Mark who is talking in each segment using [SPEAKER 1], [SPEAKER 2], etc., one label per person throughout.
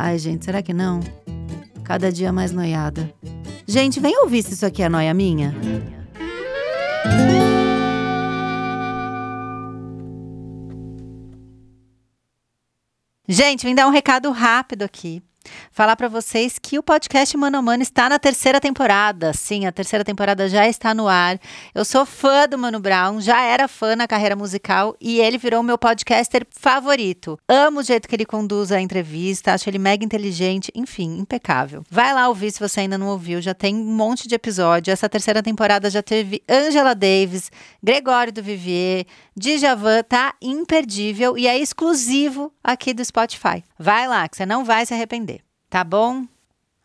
[SPEAKER 1] Ai, gente, será que não? Cada dia mais noiada. Gente, vem ouvir se isso aqui é noia minha. Gente, vim dar um recado rápido aqui. Falar para vocês que o podcast Mano a Mano está na terceira temporada. Sim, a terceira temporada já está no ar. Eu sou fã do Mano Brown, já era fã na carreira musical e ele virou meu podcaster favorito. Amo o jeito que ele conduz a entrevista, acho ele mega inteligente, enfim, impecável. Vai lá ouvir se você ainda não ouviu, já tem um monte de episódio. Essa terceira temporada já teve Angela Davis, Gregório do Vivier, Djavan, tá imperdível e é exclusivo aqui do Spotify. Vai lá, que você não vai se arrepender. Tá bom?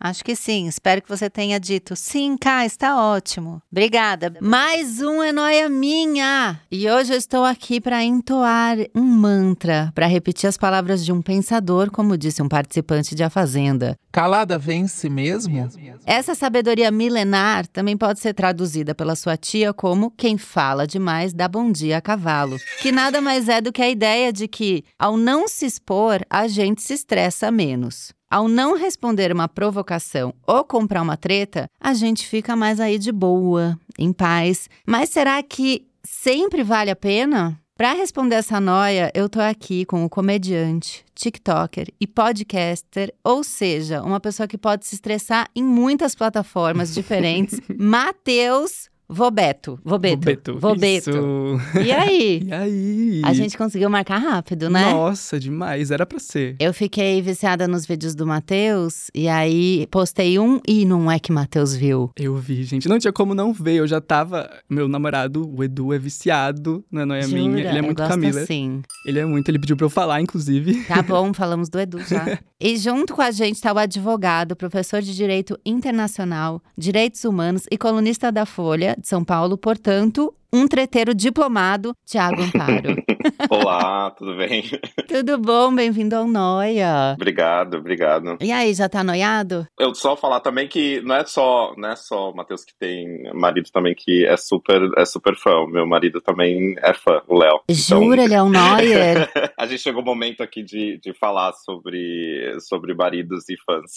[SPEAKER 1] Acho que sim. Espero que você tenha dito sim, Cá, está ótimo. Obrigada. Mais um é noia minha. E hoje eu estou aqui para entoar um mantra, para repetir as palavras de um pensador, como disse um participante de A Fazenda.
[SPEAKER 2] Calada vence mesmo?
[SPEAKER 1] Essa sabedoria milenar também pode ser traduzida pela sua tia como quem fala demais dá bom dia a cavalo, que nada mais é do que a ideia de que, ao não se expor, a gente se estressa menos. Ao não responder uma provocação ou comprar uma treta, a gente fica mais aí de boa, em paz. Mas será que sempre vale a pena? Para responder essa noia, eu tô aqui com o comediante, TikToker e podcaster, ou seja, uma pessoa que pode se estressar em muitas plataformas diferentes, Matheus Vobeto. Vobeto.
[SPEAKER 2] Vobeto.
[SPEAKER 1] Vobeto. E aí?
[SPEAKER 2] E aí?
[SPEAKER 1] A gente conseguiu marcar rápido, né?
[SPEAKER 2] Nossa, demais. Era pra ser.
[SPEAKER 1] Eu fiquei viciada nos vídeos do Matheus e aí postei um e não é que Matheus viu.
[SPEAKER 2] Eu vi, gente. Não tinha como não ver. Eu já tava. Meu namorado, o Edu, é viciado na Noia
[SPEAKER 1] Jura?
[SPEAKER 2] Minha. Ele é
[SPEAKER 1] Eu
[SPEAKER 2] muito
[SPEAKER 1] gosto
[SPEAKER 2] Camila.
[SPEAKER 1] assim.
[SPEAKER 2] Ele é muito. Ele pediu pra eu falar, inclusive.
[SPEAKER 1] Tá bom, falamos do Edu já. E junto com a gente tá o advogado, professor de Direito Internacional, Direitos Humanos e colunista da Folha de São Paulo, portanto, um treteiro diplomado, Tiago Amparo.
[SPEAKER 3] Olá, tudo bem?
[SPEAKER 1] Tudo bom? Bem-vindo ao Noia.
[SPEAKER 3] obrigado, obrigado.
[SPEAKER 1] E aí, já tá noiado?
[SPEAKER 3] Eu só falar também que não é só, não é só o Matheus que tem marido também que é super, é super fã. O Meu marido também é fã, o Léo. Então,
[SPEAKER 1] Jura, ele é um Noyer?
[SPEAKER 3] a gente chegou o momento aqui de, de falar sobre, sobre maridos e fãs.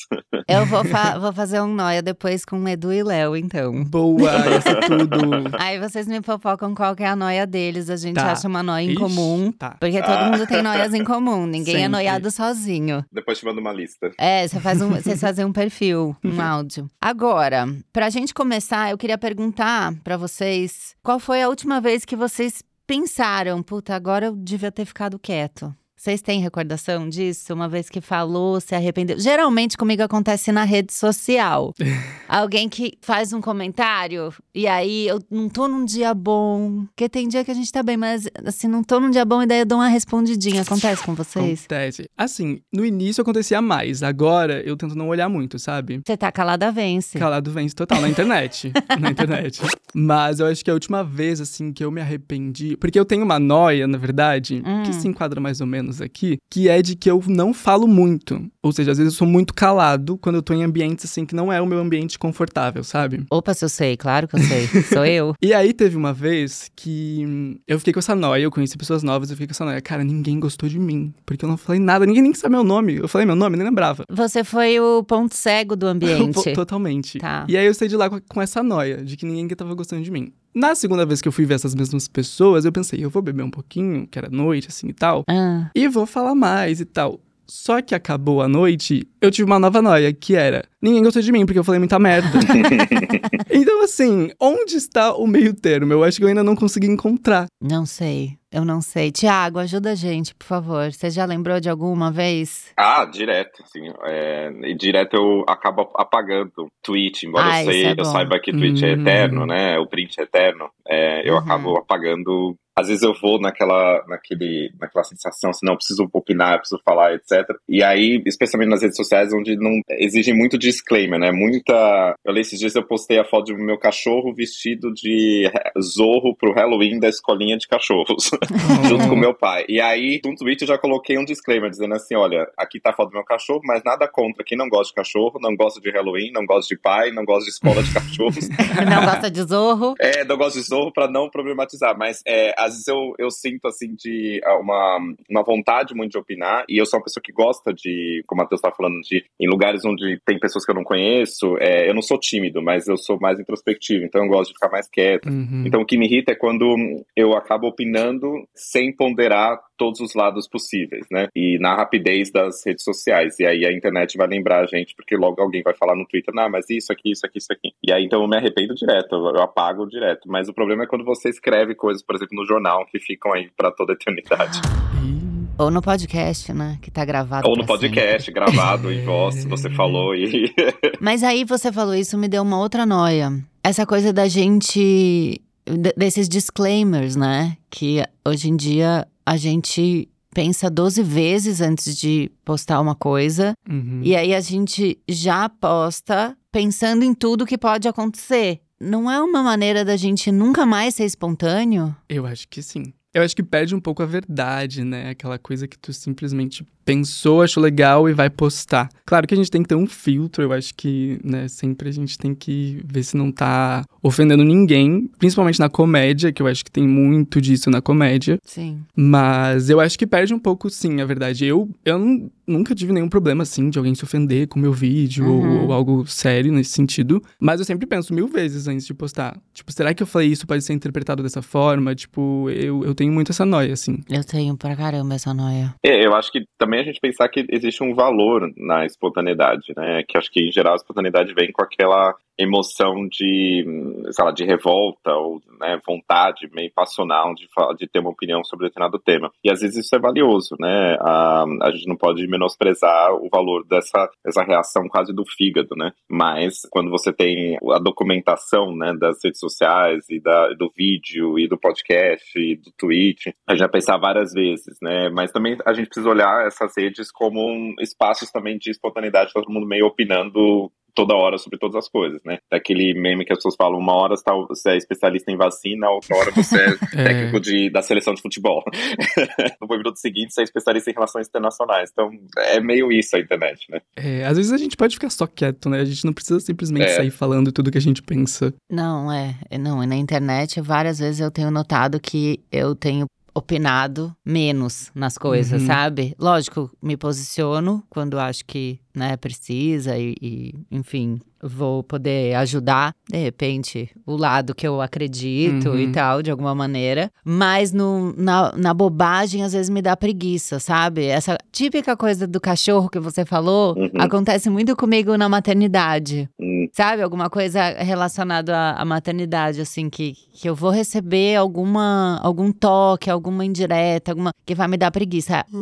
[SPEAKER 1] Eu vou, fa- vou fazer um Noia depois com Edu e Léo, então.
[SPEAKER 2] Boa, isso é tudo.
[SPEAKER 1] Aí vocês me fofocam qual que é a noia deles. A gente
[SPEAKER 2] Tá.
[SPEAKER 1] acha uma noia em
[SPEAKER 2] Ixi,
[SPEAKER 1] comum.
[SPEAKER 2] Tá.
[SPEAKER 1] Porque todo
[SPEAKER 3] Ah.
[SPEAKER 1] mundo tem noias em comum. Ninguém é
[SPEAKER 2] Sempre.
[SPEAKER 1] noiado sozinho.
[SPEAKER 3] Depois te mando uma lista.
[SPEAKER 1] É, você faz um, vocês fazem um perfil, um áudio. Agora, pra gente começar, eu queria perguntar pra vocês qual foi a última vez que vocês pensaram, puta, agora eu devia ter ficado quieto. Vocês têm recordação disso? Uma vez que falou, se arrependeu? Geralmente comigo acontece na rede social. Alguém que faz um comentário e aí eu não tô num dia bom. Porque tem dia que a gente tá bem, mas assim, não tô num dia bom e daí eu dou uma respondidinha. Acontece com vocês?
[SPEAKER 2] Acontece. Assim, no início acontecia mais. Agora eu tento não olhar muito, sabe?
[SPEAKER 1] Você tá calada, vence.
[SPEAKER 2] Calado vence total na internet. na internet. Mas eu acho que a última vez, assim, que eu me arrependi. Porque eu tenho uma noia, na verdade,
[SPEAKER 1] Hum.
[SPEAKER 2] que se enquadra mais ou menos aqui, que é de que eu não falo muito. Ou seja, às vezes eu sou muito calado quando eu tô em ambientes, assim, que não é o meu ambiente confortável, sabe?
[SPEAKER 1] Opa, se eu sei, claro que eu sei. Sou eu.
[SPEAKER 2] E aí teve uma vez que eu fiquei com essa noia, eu conheci pessoas novas, eu fiquei com essa noia. Cara, ninguém gostou de mim, porque eu não falei nada, ninguém nem sabe meu nome. Eu falei meu nome, nem lembrava.
[SPEAKER 1] Você foi o ponto cego do ambiente.
[SPEAKER 2] Totalmente.
[SPEAKER 1] Tá.
[SPEAKER 2] E aí eu saí de lá com, com essa noia, de que ninguém tava gostando de mim. Na segunda vez que eu fui ver essas mesmas pessoas, eu pensei, eu vou beber um pouquinho, que era noite, assim e tal,
[SPEAKER 1] Ah,
[SPEAKER 2] e vou falar mais e tal. Só que acabou a noite, eu tive uma nova noia, que era: ninguém gostou de mim, porque eu falei muita merda. então, assim, onde está o meio termo? Eu acho que eu ainda não consegui encontrar.
[SPEAKER 1] Não sei. Eu não sei. Tiago, ajuda a gente, por favor. Você já lembrou de alguma vez?
[SPEAKER 3] Ah, direto, assim. É, e direto eu acabo apagando tweet, embora
[SPEAKER 1] Ah,
[SPEAKER 3] eu, sei,
[SPEAKER 1] é
[SPEAKER 3] eu saiba que tweet é
[SPEAKER 2] Hum.
[SPEAKER 3] eterno, né? O print é eterno. É, eu
[SPEAKER 1] Uhum.
[SPEAKER 3] acabo apagando. Às vezes eu vou naquela, naquele, naquela sensação, assim, não, eu preciso opinar, eu preciso falar, etc. E aí, especialmente nas redes sociais, onde não exigem muito disclaimer, né? Muita. Eu li esses dias, eu postei a foto do meu cachorro vestido de zorro pro Halloween da escolinha de cachorros. junto com meu pai. E aí, no tweet eu já coloquei um disclaimer dizendo assim: olha, aqui tá a foto do meu cachorro, mas nada contra quem não gosta de cachorro, não gosta de Halloween, não gosta de pai, não gosta de escola de cachorros.
[SPEAKER 1] Não gosta de zorro?
[SPEAKER 3] É, não gosto de zorro pra não problematizar, mas é, às vezes eu, eu sinto assim de ah, uma, uma vontade muito de opinar, e eu sou uma pessoa que gosta de, como o Matheus tá falando, de em lugares onde tem pessoas que eu não conheço, é, eu não sou tímido, mas eu sou mais introspectivo, então eu gosto de ficar mais quieto.
[SPEAKER 2] Uhum.
[SPEAKER 3] Então o que me irrita é quando eu acabo opinando sem ponderar todos os lados possíveis, né? E na rapidez das redes sociais. E aí a internet vai lembrar a gente, porque logo alguém vai falar no Twitter, não, mas isso aqui, isso aqui, isso aqui. E aí então eu me arrependo direto, eu apago direto. Mas o problema é quando você escreve coisas, por exemplo, no jornal, que ficam aí pra toda a eternidade.
[SPEAKER 1] Ou no podcast, né? Que tá gravado.
[SPEAKER 3] Ou no podcast, gravado em voz, você falou e.
[SPEAKER 1] Mas aí você falou isso, me deu uma outra noia. Essa coisa da gente. desses disclaimers, né? Que hoje em dia a gente pensa 12 vezes antes de postar uma coisa.
[SPEAKER 2] Uhum.
[SPEAKER 1] E aí a gente já posta pensando em tudo que pode acontecer. Não é uma maneira da gente nunca mais ser espontâneo?
[SPEAKER 2] Eu acho que sim. Eu acho que perde um pouco a verdade, né? Aquela coisa que tu simplesmente pensou, achou legal e vai postar. Claro que a gente tem que ter um filtro, eu acho que, né, sempre a gente tem que ver se não tá ofendendo ninguém, principalmente na comédia, que eu acho que tem muito disso na comédia.
[SPEAKER 1] Sim.
[SPEAKER 2] Mas eu acho que perde um pouco, sim, a verdade. Eu, eu nu- nunca tive nenhum problema, assim, de alguém se ofender com o meu vídeo
[SPEAKER 1] Uhum.
[SPEAKER 2] ou, ou algo sério nesse sentido. Mas eu sempre penso mil vezes antes de postar. Tipo, será que eu falei isso pode ser interpretado dessa forma? Tipo, eu, eu tenho muito essa noia, assim.
[SPEAKER 1] Eu tenho pra caramba essa noia.
[SPEAKER 3] É, eu acho que também a gente pensar que existe um valor na espontaneidade, né? Que acho que em geral a espontaneidade vem com aquela emoção de, sei lá, de revolta ou né, vontade meio passional de, de ter uma opinião sobre determinado tema. E às vezes isso é valioso, né? A, a gente não pode menosprezar o valor dessa, dessa reação quase do fígado, né? Mas quando você tem a documentação né, das redes sociais e da, do vídeo e do podcast e do tweet, a gente vai pensar várias vezes, né? Mas também a gente precisa olhar essas redes como um, espaços também de espontaneidade, todo mundo meio opinando toda hora sobre todas as coisas, né? Daquele meme que as pessoas falam, uma hora você tá- você é especialista em vacina, outra hora você é
[SPEAKER 2] É.
[SPEAKER 3] técnico de, da seleção de futebol. no minuto seguinte você é especialista em relações internacionais. Então é meio isso a internet, né?
[SPEAKER 2] É, às vezes a gente pode ficar só quieto, né? A gente não precisa simplesmente
[SPEAKER 3] É.
[SPEAKER 2] sair falando tudo que a gente pensa.
[SPEAKER 1] Não, é. é, Não, e na internet, várias vezes eu tenho notado que eu tenho opinado menos nas coisas,
[SPEAKER 2] Uhum.
[SPEAKER 1] sabe? Lógico, me posiciono quando acho que, né, precisa e, e, enfim, vou poder ajudar, de repente, o lado que eu acredito
[SPEAKER 2] Uhum.
[SPEAKER 1] e tal, de alguma maneira. Mas no, na, na bobagem, às vezes me dá preguiça, sabe? Essa típica coisa do cachorro que você falou
[SPEAKER 3] Uhum.
[SPEAKER 1] acontece muito comigo na maternidade.
[SPEAKER 3] Hum,
[SPEAKER 1] Sabe, alguma coisa relacionada à, à maternidade, assim, que, que eu vou receber alguma, algum toque, alguma indireta, alguma que vai me dar preguiça.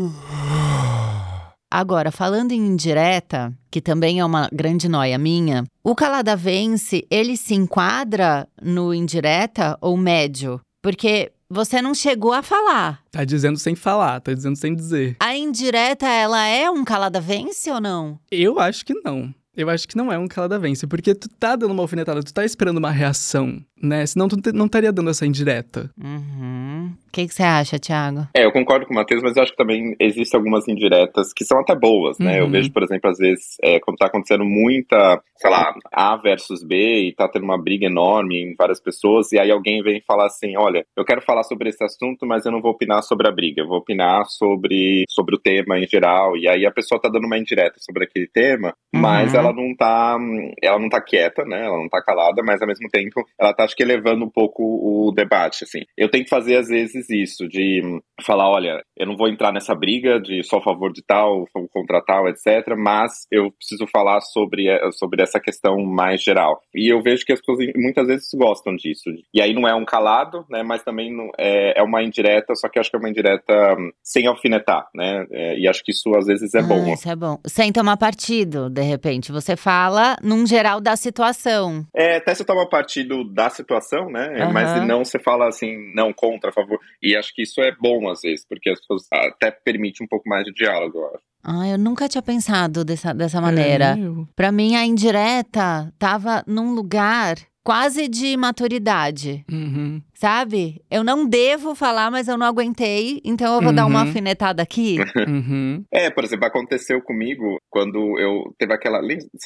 [SPEAKER 1] Agora, falando em indireta, que também é uma grande noia minha, o calada vence, ele se enquadra no indireta ou médio? Porque você não chegou a falar.
[SPEAKER 2] Tá dizendo sem falar, tá dizendo sem dizer.
[SPEAKER 1] A indireta, ela é um calada vence ou não?
[SPEAKER 2] Eu acho que não. Eu acho que não é um calada vence, porque tu tá dando uma alfinetada, tu tá esperando uma reação, né? Senão tu não estaria dando essa indireta.
[SPEAKER 1] Uhum. O que você acha, Thiago?
[SPEAKER 3] É, eu concordo com o Matheus, mas eu acho que também existem algumas indiretas que são até boas, né? Eu
[SPEAKER 2] Uhum.
[SPEAKER 3] vejo, por exemplo, às vezes, é, quando tá acontecendo muita, sei lá, A versus B e tá tendo uma briga enorme em várias pessoas, e aí alguém vem falar assim: olha, eu quero falar sobre esse assunto, mas eu não vou opinar sobre a briga, eu vou opinar sobre, sobre o tema em geral. E aí a pessoa tá dando uma indireta sobre aquele tema, mas
[SPEAKER 1] Uhum.
[SPEAKER 3] ela não tá. Ela não tá quieta, né? Ela não tá calada, mas ao mesmo tempo ela tá acho que elevando um pouco o debate, assim. Eu tenho que fazer, às vezes, isso, de falar, olha, eu não vou entrar nessa briga de só a favor de tal, contra tal, etc., mas eu preciso falar sobre, eh, sobre essa questão mais geral. E eu vejo que as pessoas muitas vezes gostam disso. E aí não é um calado, né, mas também não, é, é uma indireta, só que acho que é uma indireta hum, sem alfinetar, né, é, e acho que isso às vezes é
[SPEAKER 1] ah,
[SPEAKER 3] bom.
[SPEAKER 1] Isso é bom. Sem tomar partido, de repente. Você fala num geral da situação.
[SPEAKER 3] É, até você toma partido da situação, né, uhum. mas não você fala assim, não, contra, a favor. E acho que isso é bom às vezes, porque as pessoas até permite um pouco mais de diálogo, eu acho.
[SPEAKER 1] Ah, eu nunca tinha pensado dessa, dessa maneira. É, Para mim, a indireta tava num lugar quase de maturidade.
[SPEAKER 2] Uhum
[SPEAKER 1] sabe? Eu não devo falar, mas eu não aguentei, então eu vou uhum. dar uma uhum. alfinetada aqui.
[SPEAKER 2] Uhum.
[SPEAKER 3] É, por exemplo, aconteceu comigo quando eu teve aquela.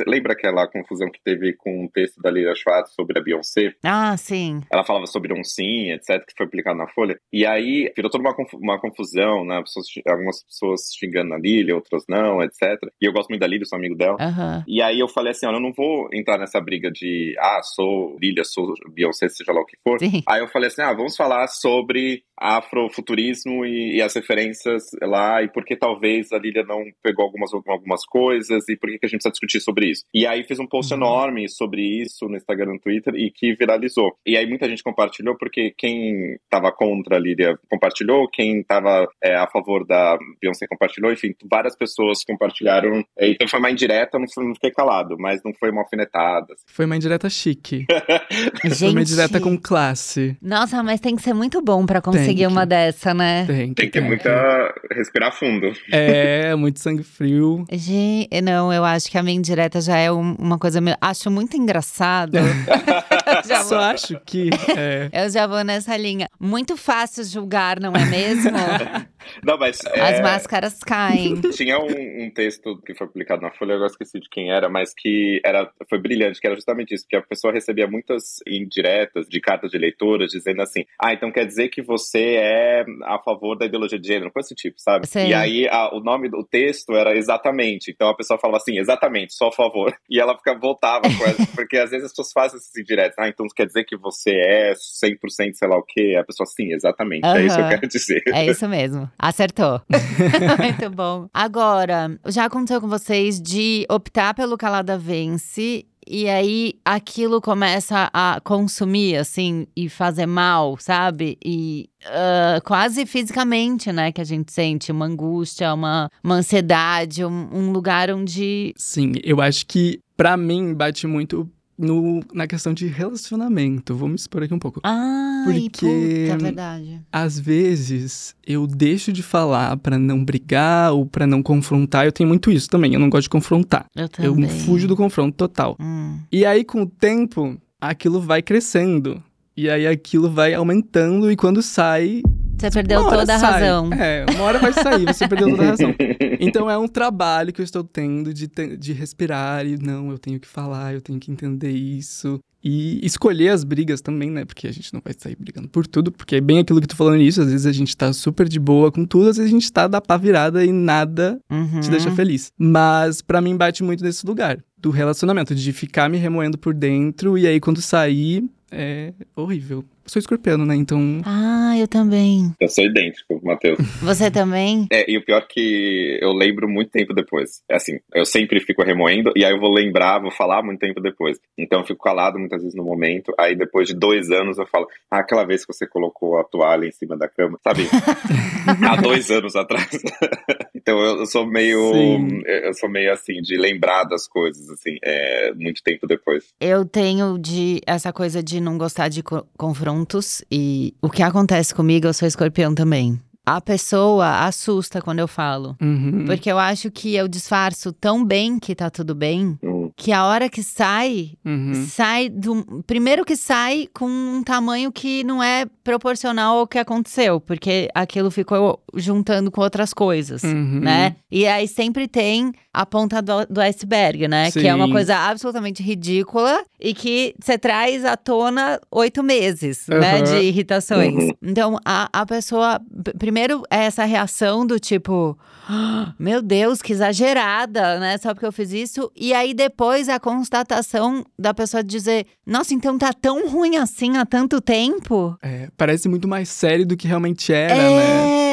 [SPEAKER 3] Lembra aquela confusão que teve com um texto da Lila Schwartz sobre a Beyoncé?
[SPEAKER 1] Ah, sim.
[SPEAKER 3] Ela falava sobre um sim, etc., que foi publicado na Folha. E aí virou toda uma, uma confusão, né? Pessoas, algumas pessoas xingando a Lili, outras não, etc. E eu gosto muito da Lili, sou amigo dela.
[SPEAKER 1] Uhum.
[SPEAKER 3] E aí eu falei assim: olha, eu não vou entrar nessa briga de, ah, sou Lilia, sou Beyoncé, seja lá o que for.
[SPEAKER 1] Sim.
[SPEAKER 3] Aí eu falei assim: ah, vamos falar sobre afrofuturismo e, e, as referências lá e por que talvez a Lilia não pegou algumas, algumas coisas e por que, que a gente precisa discutir sobre isso. E aí fiz um post uhum. enorme sobre isso no Instagram e no Twitter e que viralizou. E aí muita gente compartilhou porque quem estava contra a Lilia compartilhou, quem estava é, a favor da Beyoncé compartilhou, enfim, várias pessoas compartilharam. Então foi uma indireta, não, não fiquei calado, mas não foi uma alfinetada. Assim.
[SPEAKER 2] Foi uma indireta chique. foi uma indireta com classe.
[SPEAKER 1] Nossa, mas tem que ser muito bom para conseguir uma dessa, né?
[SPEAKER 2] Tem,
[SPEAKER 3] tem que ter muita. respirar fundo.
[SPEAKER 2] É, muito sangue frio.
[SPEAKER 1] Gente, não, eu acho que a minha indireta já é uma coisa. Meio, acho muito engraçado.
[SPEAKER 2] Só acho que. É.
[SPEAKER 1] Eu já vou nessa linha. Muito fácil julgar, não é mesmo?
[SPEAKER 3] Não, mas.
[SPEAKER 1] As é... máscaras caem.
[SPEAKER 3] Tinha um, um, texto que foi publicado na Folha, eu agora esqueci de quem era, mas que era, foi brilhante, que era justamente isso, que a pessoa recebia muitas indiretas de cartas de leitoras dizendo assim: ah, então quer dizer que você é a favor da ideologia de gênero, coisa desse tipo, sabe?
[SPEAKER 1] Sim.
[SPEAKER 3] E aí a, o nome do texto era exatamente. Então a pessoa falava assim, exatamente, só a favor. E ela fica, voltava com essa, porque às vezes as pessoas fazem esses indiretos. Ah, então quer dizer que você é 100% sei lá o quê? A pessoa, sim, exatamente, uhum. é isso que eu quero dizer.
[SPEAKER 1] É isso mesmo. Acertou. Muito bom. Agora, já aconteceu com vocês de optar pelo Calada Vence e aí aquilo começa a consumir, assim, e fazer mal, sabe? E uh, quase fisicamente, né? Que a gente sente uma angústia, uma, uma ansiedade, um, um lugar onde.
[SPEAKER 2] Sim, eu acho que para mim bate muito no, na questão de relacionamento. Vou me expor aqui um pouco.
[SPEAKER 1] Ah, porque puta, verdade.
[SPEAKER 2] Às vezes eu deixo de falar para não brigar ou para não confrontar. Eu tenho muito isso também. Eu não gosto de confrontar.
[SPEAKER 1] Eu também.
[SPEAKER 2] Eu fujo do confronto total.
[SPEAKER 1] Hum.
[SPEAKER 2] E aí, com o tempo, aquilo vai crescendo. E aí aquilo vai aumentando e quando sai,
[SPEAKER 1] você perdeu toda a
[SPEAKER 2] sai.
[SPEAKER 1] razão.
[SPEAKER 2] É, uma hora vai sair, você perdeu toda a razão. Então é um trabalho que eu estou tendo de, de respirar e não, eu tenho que falar, eu tenho que entender isso. E escolher as brigas também, né? Porque a gente não vai sair brigando por tudo, porque é bem aquilo que tu falou nisso. Às vezes a gente tá super de boa com tudo, às vezes a gente tá da pá virada e nada
[SPEAKER 1] uhum.
[SPEAKER 2] te deixa feliz. Mas para mim bate muito nesse lugar do relacionamento, de ficar me remoendo por dentro e aí quando sair é horrível sou escorpiano, né? Então.
[SPEAKER 1] Ah, eu também.
[SPEAKER 3] Eu sou idêntico, Matheus.
[SPEAKER 1] Você também?
[SPEAKER 3] É, e o pior é que eu lembro muito tempo depois. É assim, eu sempre fico remoendo, e aí eu vou lembrar, vou falar muito tempo depois. Então eu fico calado muitas vezes no momento, aí depois de dois anos eu falo, ah, aquela vez que você colocou a toalha em cima da cama, sabe? Há dois anos atrás. então eu sou meio. Sim. Eu sou meio assim, de lembrar das coisas, assim, é, muito tempo depois.
[SPEAKER 1] Eu tenho de essa coisa de não gostar de confronto juntos e o que acontece comigo, eu sou escorpião também. A pessoa assusta quando eu falo.
[SPEAKER 2] Uhum.
[SPEAKER 1] Porque eu acho que eu disfarço tão bem que tá tudo bem,
[SPEAKER 3] uhum.
[SPEAKER 1] Que a hora que sai,
[SPEAKER 2] uhum.
[SPEAKER 1] sai do. Primeiro que sai com um tamanho que não é proporcional ao que aconteceu, porque aquilo ficou juntando com outras coisas,
[SPEAKER 2] uhum.
[SPEAKER 1] né? E aí sempre tem a ponta do, do iceberg, né?
[SPEAKER 2] Sim.
[SPEAKER 1] Que é uma coisa absolutamente ridícula e que você traz à tona oito meses, né? De irritações.
[SPEAKER 3] Uhum.
[SPEAKER 1] Então, a, a pessoa. Primeiro é essa reação do tipo. Ah, meu Deus, que exagerada, né? Só porque eu fiz isso. E aí depois depois a constatação da pessoa dizer: Nossa, então tá tão ruim assim há tanto tempo.
[SPEAKER 2] É, parece muito mais sério do que realmente era, né?
[SPEAKER 1] É.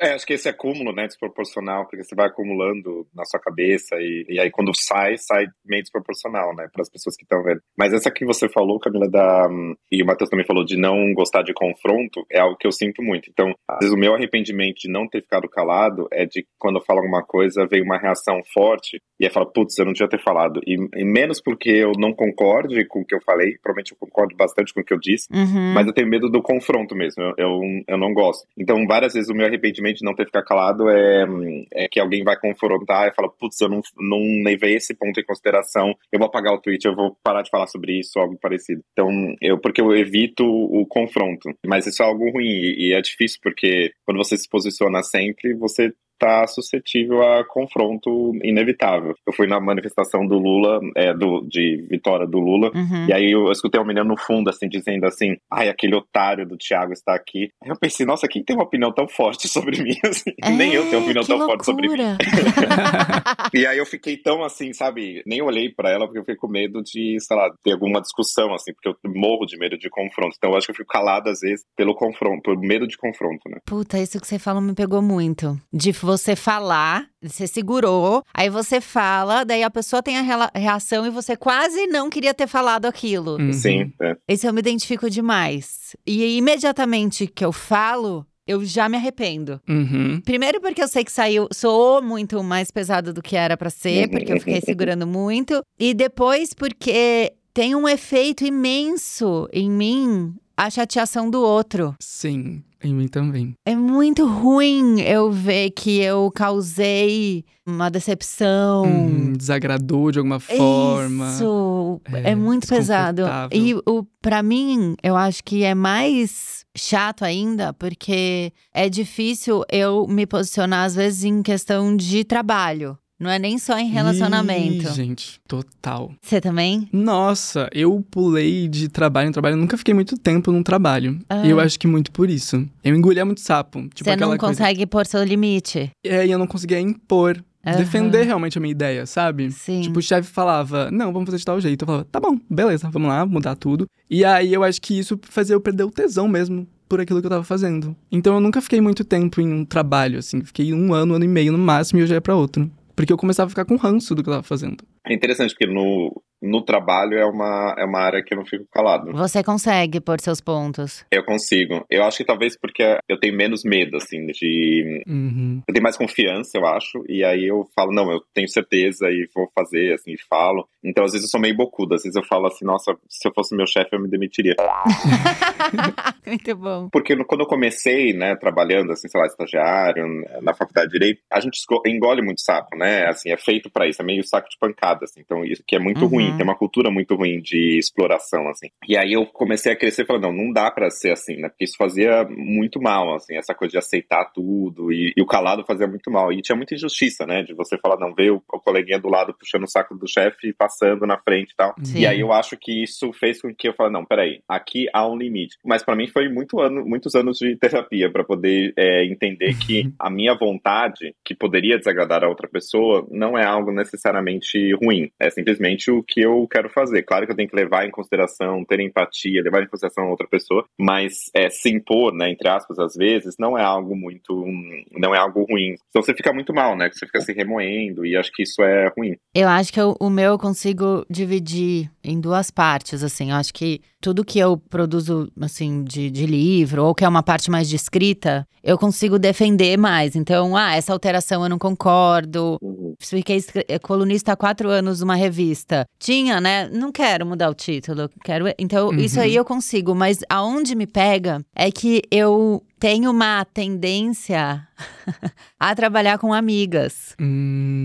[SPEAKER 3] É, acho que esse acúmulo, né, desproporcional, porque você vai acumulando na sua cabeça e, e aí quando sai, sai meio desproporcional, né, para as pessoas que estão vendo. Mas essa que você falou, Camila, da e o Matheus também falou de não gostar de confronto, é algo que eu sinto muito. Então, às vezes o meu arrependimento de não ter ficado calado é de quando eu falo alguma coisa, vem uma reação forte e aí fala, putz, eu não devia ter falado. E, e, menos porque eu não concorde com o que eu falei, provavelmente eu concordo bastante com o que eu disse,
[SPEAKER 1] Uhum.
[SPEAKER 3] mas eu tenho medo do confronto mesmo, eu, eu, eu não gosto. Então, várias vezes o meu arrependimento de não ter ficado calado é, é que alguém vai confrontar e fala, putz, eu não, não levei esse ponto em consideração, eu vou apagar o tweet, eu vou parar de falar sobre isso, algo parecido. Então, eu, porque eu evito o confronto, mas isso é algo ruim e, e é difícil porque quando você se posiciona sempre, você tá suscetível a confronto inevitável. Eu fui na manifestação do Lula, é, do, de vitória do Lula,
[SPEAKER 1] Uhum.
[SPEAKER 3] e aí eu escutei uma menina no fundo, assim, dizendo assim, ai, aquele otário do Thiago está aqui. Aí eu pensei, nossa, quem tem uma opinião tão forte sobre mim? Assim, Nem eu tenho uma opinião
[SPEAKER 1] É,
[SPEAKER 3] tão forte sobre mim.
[SPEAKER 1] loucura.
[SPEAKER 3] E aí eu fiquei tão assim, sabe, nem olhei pra ela porque eu fiquei com medo de, sei lá, ter alguma discussão, assim, porque eu morro de medo de confronto. Então eu acho que eu fico calado às vezes pelo confronto, por medo de confronto, né?
[SPEAKER 1] Puta, isso que você falou me pegou muito. De você falar, você segurou, aí você fala, daí a pessoa tem a reação e você quase não queria ter falado aquilo.
[SPEAKER 2] Uhum.
[SPEAKER 3] Sim, é.
[SPEAKER 1] Isso eu me identifico demais. E imediatamente que eu falo, eu já me arrependo.
[SPEAKER 2] Uhum.
[SPEAKER 1] Primeiro porque eu sei que saiu, soou muito mais pesado do que era pra ser,
[SPEAKER 3] Uhum.
[SPEAKER 1] porque eu fiquei segurando muito. E depois porque tem um efeito imenso em mim a chateação do outro.
[SPEAKER 2] Sim, em mim também.
[SPEAKER 1] É muito ruim eu ver que eu causei uma decepção.
[SPEAKER 2] Uhum, Desagradou de alguma forma.
[SPEAKER 1] Isso é,
[SPEAKER 2] É,
[SPEAKER 1] muito pesado. E o para mim, eu acho que é mais chato ainda, porque é difícil eu me posicionar às vezes em questão de trabalho. Não é nem só em relacionamento.
[SPEAKER 2] Ih, gente, total.
[SPEAKER 1] Você também?
[SPEAKER 2] Nossa, eu pulei de trabalho em trabalho, eu nunca fiquei muito tempo num trabalho.
[SPEAKER 1] Ah.
[SPEAKER 2] E eu acho que muito por isso. Eu engolia muito sapo. Tipo
[SPEAKER 1] Você
[SPEAKER 2] aquela
[SPEAKER 1] não
[SPEAKER 2] coisa.
[SPEAKER 1] consegue pôr seu limite.
[SPEAKER 2] É, e eu não conseguia impor.
[SPEAKER 1] Aham.
[SPEAKER 2] Defender realmente a minha ideia, sabe?
[SPEAKER 1] Sim.
[SPEAKER 2] Tipo, o chefe falava, não, vamos fazer de tal jeito. Eu falava, tá bom, beleza, vamos lá, mudar tudo. E aí eu acho que isso fazia eu perder o tesão mesmo por aquilo que eu tava fazendo. Então eu nunca fiquei muito tempo em um trabalho, assim. Fiquei um ano, ano e meio no máximo e eu já ia pra outro. Porque eu começava a ficar com ranço do que eu tava fazendo.
[SPEAKER 3] É interessante porque no, no trabalho é uma, é uma área que eu não fico calado.
[SPEAKER 1] Você consegue pôr seus pontos.
[SPEAKER 3] Eu consigo. Eu acho que talvez porque eu tenho menos medo, assim, de.
[SPEAKER 2] Uhum.
[SPEAKER 3] Eu tenho mais confiança, eu acho. E aí eu falo, não, eu tenho certeza e vou fazer, assim, e falo. Então, às vezes eu sou meio bocudo. Às vezes eu falo assim, nossa, se eu fosse meu chefe, eu me demitiria.
[SPEAKER 1] muito bom.
[SPEAKER 3] Porque quando eu comecei, né, trabalhando, assim, sei lá, estagiário, na faculdade de Direito, a gente engole muito sapo, né? Assim, é feito pra isso, é meio saco de pancada, assim. Então, isso que é muito
[SPEAKER 1] Uhum.
[SPEAKER 3] ruim, tem uma cultura muito ruim de exploração, assim. E aí eu comecei a crescer e falei, não, não dá pra ser assim, né? Porque isso fazia muito mal, assim, essa coisa de aceitar tudo, e, e o calado fazia muito mal. E tinha muita injustiça, né? De você falar, não, ver o, o coleguinha do lado puxando o saco do chefe e passando na frente e tal.
[SPEAKER 1] Sim.
[SPEAKER 3] E aí eu acho que isso fez com que eu falasse, não, peraí, aqui há um limite. Mas pra mim foi muito ano, muitos anos de terapia pra poder é, entender que a minha vontade, que poderia desagradar a outra pessoa, não é algo necessariamente ruim. É simplesmente o que eu quero fazer. Claro que eu tenho que levar em consideração, ter empatia, levar em consideração a outra pessoa, mas é, se impor, né, entre aspas, às vezes, não é algo muito, não é algo ruim. Então você fica muito mal, né? Você fica se remoendo e acho que isso é ruim.
[SPEAKER 1] Eu acho que eu- o meu eu consigo dividir em duas partes, assim. Eu acho que tudo que eu produzo, assim, de, de livro, ou que é uma parte mais de escrita, eu consigo defender mais. Então, ah, essa alteração eu não concordo. Fiquei escre- eh, colunista há quatro anos numa revista. Tinha, né? Não quero mudar o título. Quero. Então,
[SPEAKER 2] Uhum.
[SPEAKER 1] isso aí eu consigo. Mas aonde me pega é que eu tenho uma tendência a trabalhar com amigas.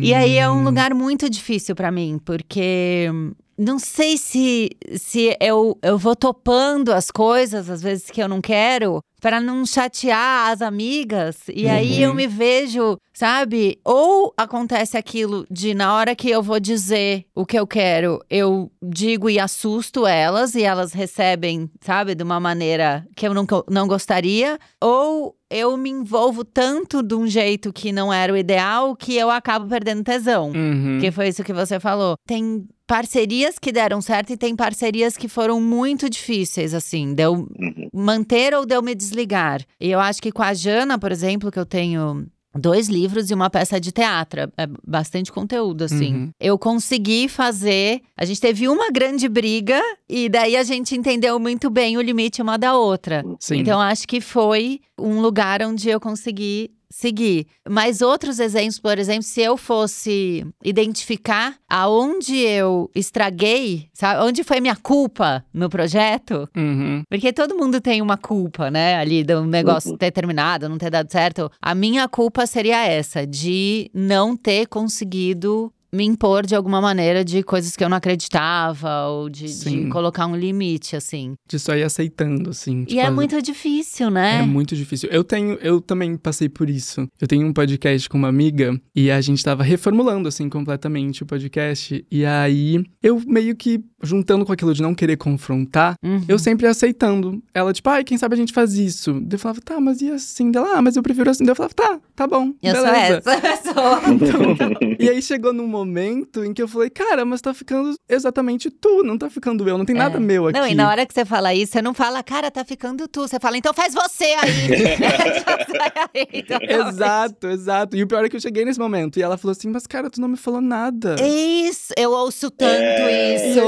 [SPEAKER 1] E aí é um
[SPEAKER 2] Hum.
[SPEAKER 1] lugar muito difícil pra mim, porque hum, não sei se, se eu, eu vou topando as coisas, às vezes que eu não quero, para não chatear as amigas. E aí eu
[SPEAKER 2] Uhum.
[SPEAKER 1] me vejo, sabe? Ou acontece aquilo de na hora que eu vou dizer o que eu quero, eu digo e assusto elas, e elas recebem, sabe, de uma maneira que eu não, não gostaria. Ou eu me envolvo tanto de um jeito que não era o ideal que eu acabo perdendo tesão.
[SPEAKER 2] Uhum.
[SPEAKER 1] Que foi isso que você falou. Tem parcerias que deram certo e tem parcerias que foram muito difíceis, assim, deu
[SPEAKER 3] Uhum.
[SPEAKER 1] manter ou deu me desligar. E eu acho que com a Jana, por exemplo, que eu tenho dois livros e uma peça de teatro, é bastante conteúdo, assim.
[SPEAKER 2] Uhum.
[SPEAKER 1] Eu consegui fazer. A gente teve uma grande briga e daí a gente entendeu muito bem o limite uma da outra.
[SPEAKER 2] Sim.
[SPEAKER 1] Então acho que foi um lugar onde eu consegui seguir. Mas outros exemplos, por exemplo, se eu fosse identificar aonde eu estraguei, sabe? Onde foi minha culpa no projeto?
[SPEAKER 2] Uhum.
[SPEAKER 1] Porque todo mundo tem uma culpa, né? Ali de um negócio
[SPEAKER 3] Uhum.
[SPEAKER 1] ter terminado, não ter dado certo. A minha culpa seria essa, de não ter conseguido me impor de alguma maneira de coisas que eu não acreditava, ou de, de colocar um limite, assim.
[SPEAKER 2] De só ir aceitando, assim.
[SPEAKER 1] E
[SPEAKER 2] tipo,
[SPEAKER 1] é
[SPEAKER 2] as-
[SPEAKER 1] muito difícil,
[SPEAKER 2] É
[SPEAKER 1] né?
[SPEAKER 2] muito difícil. Eu tenho, eu também passei por isso. Eu tenho um podcast com uma amiga e a gente tava reformulando assim completamente o podcast e aí eu meio que juntando com aquilo de não querer confrontar,
[SPEAKER 1] Uhum.
[SPEAKER 2] eu sempre aceitando. Ela tipo, ai, quem sabe a gente faz isso. Daí Eu falava, tá, mas e assim? Dela, ah, mas eu prefiro assim. Daí Eu falava, tá, tá bom.
[SPEAKER 1] Eu sou
[SPEAKER 2] beleza.
[SPEAKER 1] essa pessoa.
[SPEAKER 2] E aí chegou num momento em que eu falei, cara, mas tá ficando exatamente tu, não tá ficando eu, não tem nada meu aqui.
[SPEAKER 1] Não, e na hora que você fala isso, você não fala, cara, tá ficando tu. Você fala, então faz você aí. Então,
[SPEAKER 2] Exato, exato. E o pior é que eu cheguei nesse momento. E ela falou assim: Mas, cara, tu não me falou nada.
[SPEAKER 1] Isso, eu ouço tanto
[SPEAKER 3] É.
[SPEAKER 1] isso.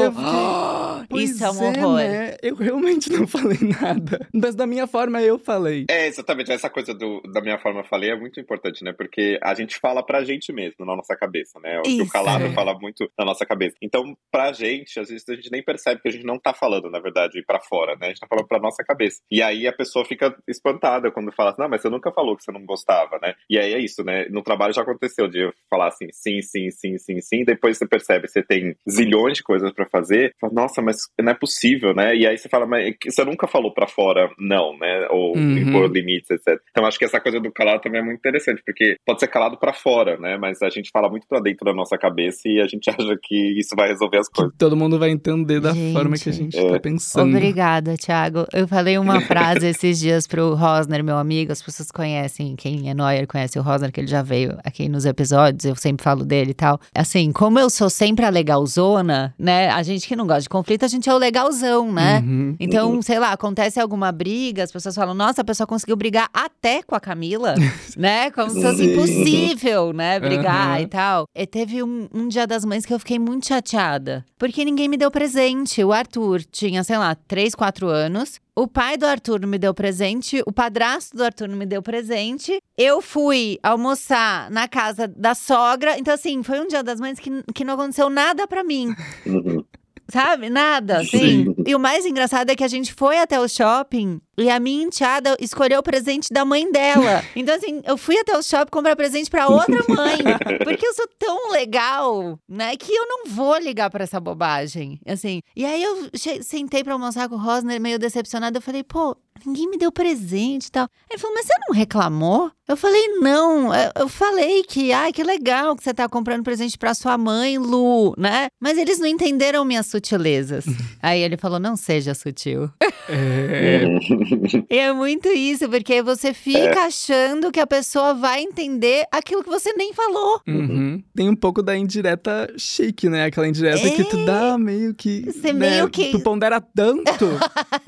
[SPEAKER 2] "Pois
[SPEAKER 1] Isso é um horror.
[SPEAKER 2] né? Eu realmente não falei nada. Mas da minha forma eu falei.
[SPEAKER 3] É, exatamente. Essa coisa do, da minha forma eu falei é muito importante, né? Porque a gente fala pra gente mesmo, na nossa cabeça, né? O que o
[SPEAKER 1] Isso.
[SPEAKER 3] calado
[SPEAKER 2] É.
[SPEAKER 3] fala muito na nossa cabeça. Então, pra gente, às vezes a gente nem percebe que a gente não tá falando, na verdade, pra fora, né? A gente tá falando pra nossa cabeça. E aí a pessoa fica espantada quando fala assim, não, mas você nunca falou que você não gostava, né? E aí é isso, né? No trabalho já aconteceu de eu falar assim, sim, sim, sim, sim, sim. Depois você percebe, você tem zilhões de coisas pra fazer. Fala, Nossa, mas não é possível, né? E aí você fala, mas você nunca falou pra fora, não, né? Ou
[SPEAKER 2] Uhum.
[SPEAKER 3] impor limites, etc. Então acho que essa coisa do calado também é muito interessante, porque pode ser calado pra fora, né? Mas a gente fala muito pra dentro da nossa cabeça e a gente acha que isso vai resolver as coisas.
[SPEAKER 2] Que todo mundo vai entender da
[SPEAKER 1] Gente.
[SPEAKER 2] forma que a gente
[SPEAKER 3] É.
[SPEAKER 2] tá pensando.
[SPEAKER 1] Obrigada, Thiago. Eu falei uma frase esses dias pro Rosner, meu amigo. As pessoas conhecem, quem é Neuer conhece o Rosner, que ele já veio aqui nos episódios. Eu sempre falo dele e tal. Assim, como eu sou sempre a legalzona, né? A gente que não gosta de conflito, a gente é o legalzão, né?
[SPEAKER 2] Uhum.
[SPEAKER 1] Então, sei lá, acontece alguma briga, as pessoas falam, nossa, a pessoa conseguiu brigar até com a Camila, né? Como se fosse impossível, né? Brigar
[SPEAKER 2] Aham.
[SPEAKER 1] e tal. E teve um, um dia das mães que eu fiquei muito chateada. Porque ninguém me deu presente. O Arthur tinha, sei lá, 3, 4 anos. O pai do Arthur não me deu presente, o padrasto do Arthur não me deu presente. Eu fui almoçar na casa da sogra. Então, assim, foi um dia das mães que, que não aconteceu nada pra mim. Sabe? Nada, assim.
[SPEAKER 3] Sim.
[SPEAKER 1] E o mais engraçado é que a gente foi até o shopping e a minha enteada escolheu o presente da mãe dela. Então, assim, eu fui até o shopping comprar presente pra outra mãe. Porque eu sou tão legal, né? Que eu não vou ligar pra essa bobagem. Assim. E aí eu sentei pra almoçar com o Rosner, meio decepcionada. Eu falei, pô, ninguém me deu presente e tal. Ele falou, mas você não reclamou? Eu falei, não. Eu, falei que, ai, que legal que você tá comprando presente pra sua mãe, Lu, né? Mas eles não entenderam minhas sutilezas. aí ele falou, não seja sutil.
[SPEAKER 2] É,
[SPEAKER 1] é muito isso, porque você fica achando que a pessoa vai entender aquilo que você nem falou.
[SPEAKER 2] uhum. Tem um pouco da indireta chique, né? Aquela indireta que tu dá meio que.
[SPEAKER 1] Você
[SPEAKER 2] né?
[SPEAKER 1] meio que-
[SPEAKER 2] Tu pondera tanto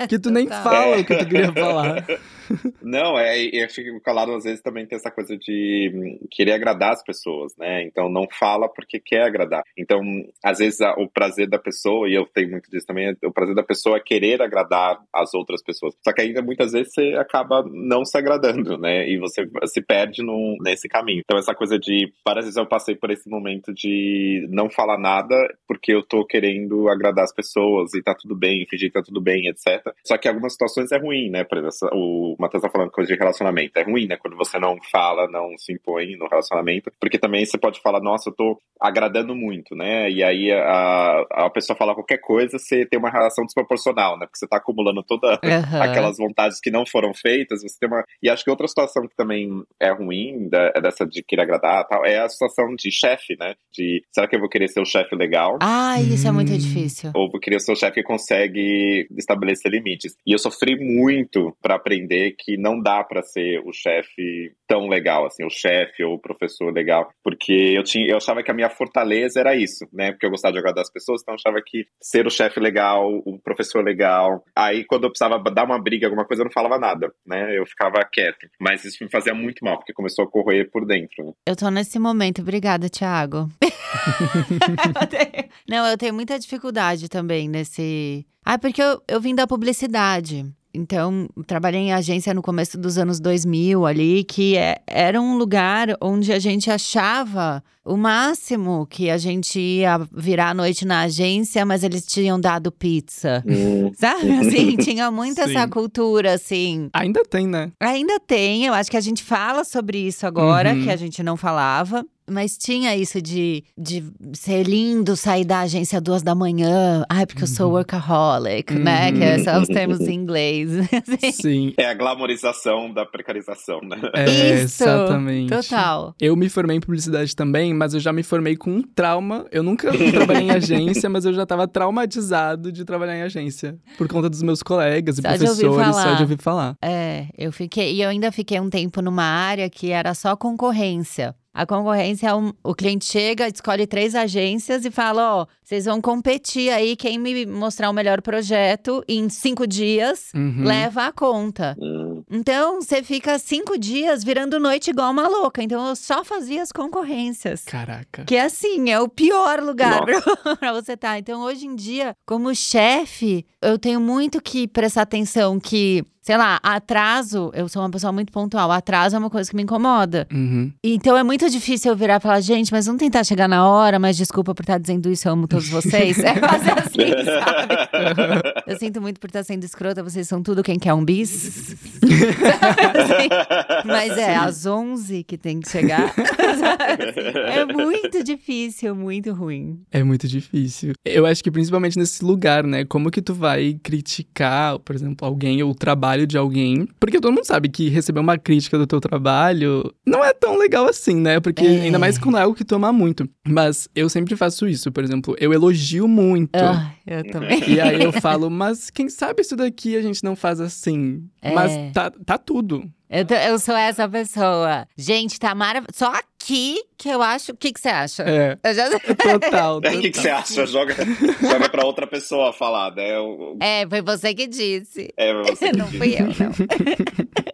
[SPEAKER 2] que tu nem fala o que tu queria falar.
[SPEAKER 3] Não, é, eu fico calado às vezes também tem essa coisa de hum, querer agradar as pessoas, né? Então não fala porque quer agradar. Então, às vezes a- o prazer da pessoa, e eu tenho muito disso também, o prazer da pessoa é querer agradar as outras pessoas. Só que ainda muitas vezes você acaba não se agradando, né? E você se perde nesse caminho. Então essa coisa de, várias vezes eu passei por esse momento de não falar nada porque eu tô querendo agradar as pessoas e tá tudo bem, fingir que tá tudo bem, etc. Só que algumas situações é ruim, né? Por exemplo, o Matheus tá falando coisa de relacionamento. É ruim, né? Quando você não fala, não se impõe no relacionamento. Porque também você pode falar, nossa, eu tô agradando muito, né? E aí a, a pessoa fala qualquer coisa, você tem uma relação desproporcional, né? Porque você tá acumulando toda
[SPEAKER 1] Aham.
[SPEAKER 3] aquelas vontades que não foram feitas, você tem uma. E acho que outra situação que também é ruim, da, é dessa de querer agradar e tal, é a situação de chefe, né? De será que eu vou querer ser o chefe legal?
[SPEAKER 1] Ai, isso é muito
[SPEAKER 2] Hum.
[SPEAKER 1] difícil.
[SPEAKER 3] Ou vou querer ser o chefe que consegue estabelecer limites. E eu sofri muito pra aprender que não dá para ser o chefe tão legal, assim, o chefe ou o professor legal, porque eu tinha, eu achava que a minha fortaleza era isso, né? Porque eu gostava de agradar as pessoas, então eu achava que ser o chefe legal, o professor legal. Aí quando eu precisava dar uma briga, alguma coisa, eu não falava nada, né? Eu ficava quieto. Mas isso me fazia muito mal, porque começou a corroer por dentro. Né?
[SPEAKER 1] Eu tô nesse momento, obrigada, Thiago. não, eu tenho muita dificuldade também nesse. Ah, porque eu, eu vim da publicidade. Então, trabalhei em agência no começo dos anos 2000 ali, que é, era um lugar onde a gente achava o máximo que a gente ia virar a noite na agência, mas eles tinham dado pizza.
[SPEAKER 3] Hum.
[SPEAKER 1] Sabe? Assim, tinha muito essa
[SPEAKER 2] Sim.
[SPEAKER 1] cultura, assim.
[SPEAKER 2] Ainda tem, né?
[SPEAKER 1] Ainda tem, eu acho que a gente fala sobre isso agora,
[SPEAKER 2] Uhum.
[SPEAKER 1] que a gente não falava. Mas tinha isso de, de ser lindo sair da agência duas da manhã. Ai, porque eu sou workaholic, né?
[SPEAKER 2] Uhum.
[SPEAKER 1] Que são os termos em inglês. Assim.
[SPEAKER 2] Sim.
[SPEAKER 3] É a glamorização da precarização, né?
[SPEAKER 2] É,
[SPEAKER 1] Isso,
[SPEAKER 2] exatamente.
[SPEAKER 1] Total.
[SPEAKER 2] Eu me formei em publicidade também, mas eu já me formei com um trauma. Eu nunca trabalhei em agência, mas eu já tava traumatizado de trabalhar em agência. Por conta dos meus colegas e
[SPEAKER 1] Só de ouvir
[SPEAKER 2] professores, só de ouvir falar.
[SPEAKER 1] É, eu fiquei. E eu ainda fiquei um tempo numa área que era só concorrência. A concorrência é um, o cliente chega, escolhe três agências e fala: ó, vocês vão competir aí, quem me mostrar o melhor projeto em cinco dias
[SPEAKER 2] Uhum.
[SPEAKER 1] leva a conta.
[SPEAKER 3] Hum,
[SPEAKER 1] Então, você fica cinco dias virando noite igual uma louca. Então, eu só fazia as concorrências.
[SPEAKER 2] Caraca.
[SPEAKER 1] Que assim, é o pior lugar pra você estar. Então, hoje em dia, como chefe, eu tenho muito que prestar atenção que, sei lá, atraso, eu sou uma pessoa muito pontual, atraso é uma coisa que me incomoda.
[SPEAKER 2] Uhum.
[SPEAKER 1] Então é muito difícil eu virar e falar, gente, mas vamos tentar chegar na hora, mas desculpa por estar dizendo isso, eu amo todos vocês. É quase assim, sabe? Eu sinto muito por estar sendo escrota, vocês são tudo quem quer um bis. Mas é, às 11 que tem que chegar. é muito difícil, muito ruim.
[SPEAKER 2] É muito difícil. Eu acho que principalmente nesse lugar, né? Como que tu vai criticar, por exemplo, alguém ou o trabalho de alguém? Porque todo mundo sabe que receber uma crítica do teu trabalho não é tão legal assim, né? Porque
[SPEAKER 1] É.
[SPEAKER 2] ainda mais quando é algo que tu ama muito. Mas eu sempre faço isso, por exemplo, eu elogio muito.
[SPEAKER 1] Ah, eu também.
[SPEAKER 2] E aí eu falo, mas quem sabe isso daqui a gente não faz assim?
[SPEAKER 1] É.
[SPEAKER 2] Mas tá, tá tudo.
[SPEAKER 1] Eu, tô- eu sou essa pessoa. Gente, tá maravilhoso. Só aqui que eu acho. O que, que você acha?
[SPEAKER 2] É,
[SPEAKER 1] Eu já...
[SPEAKER 2] total.
[SPEAKER 3] O que, você acha? Joga, joga pra outra pessoa falar, né? O-
[SPEAKER 1] É, foi você que disse.
[SPEAKER 3] É, você
[SPEAKER 1] Não fui eu, não.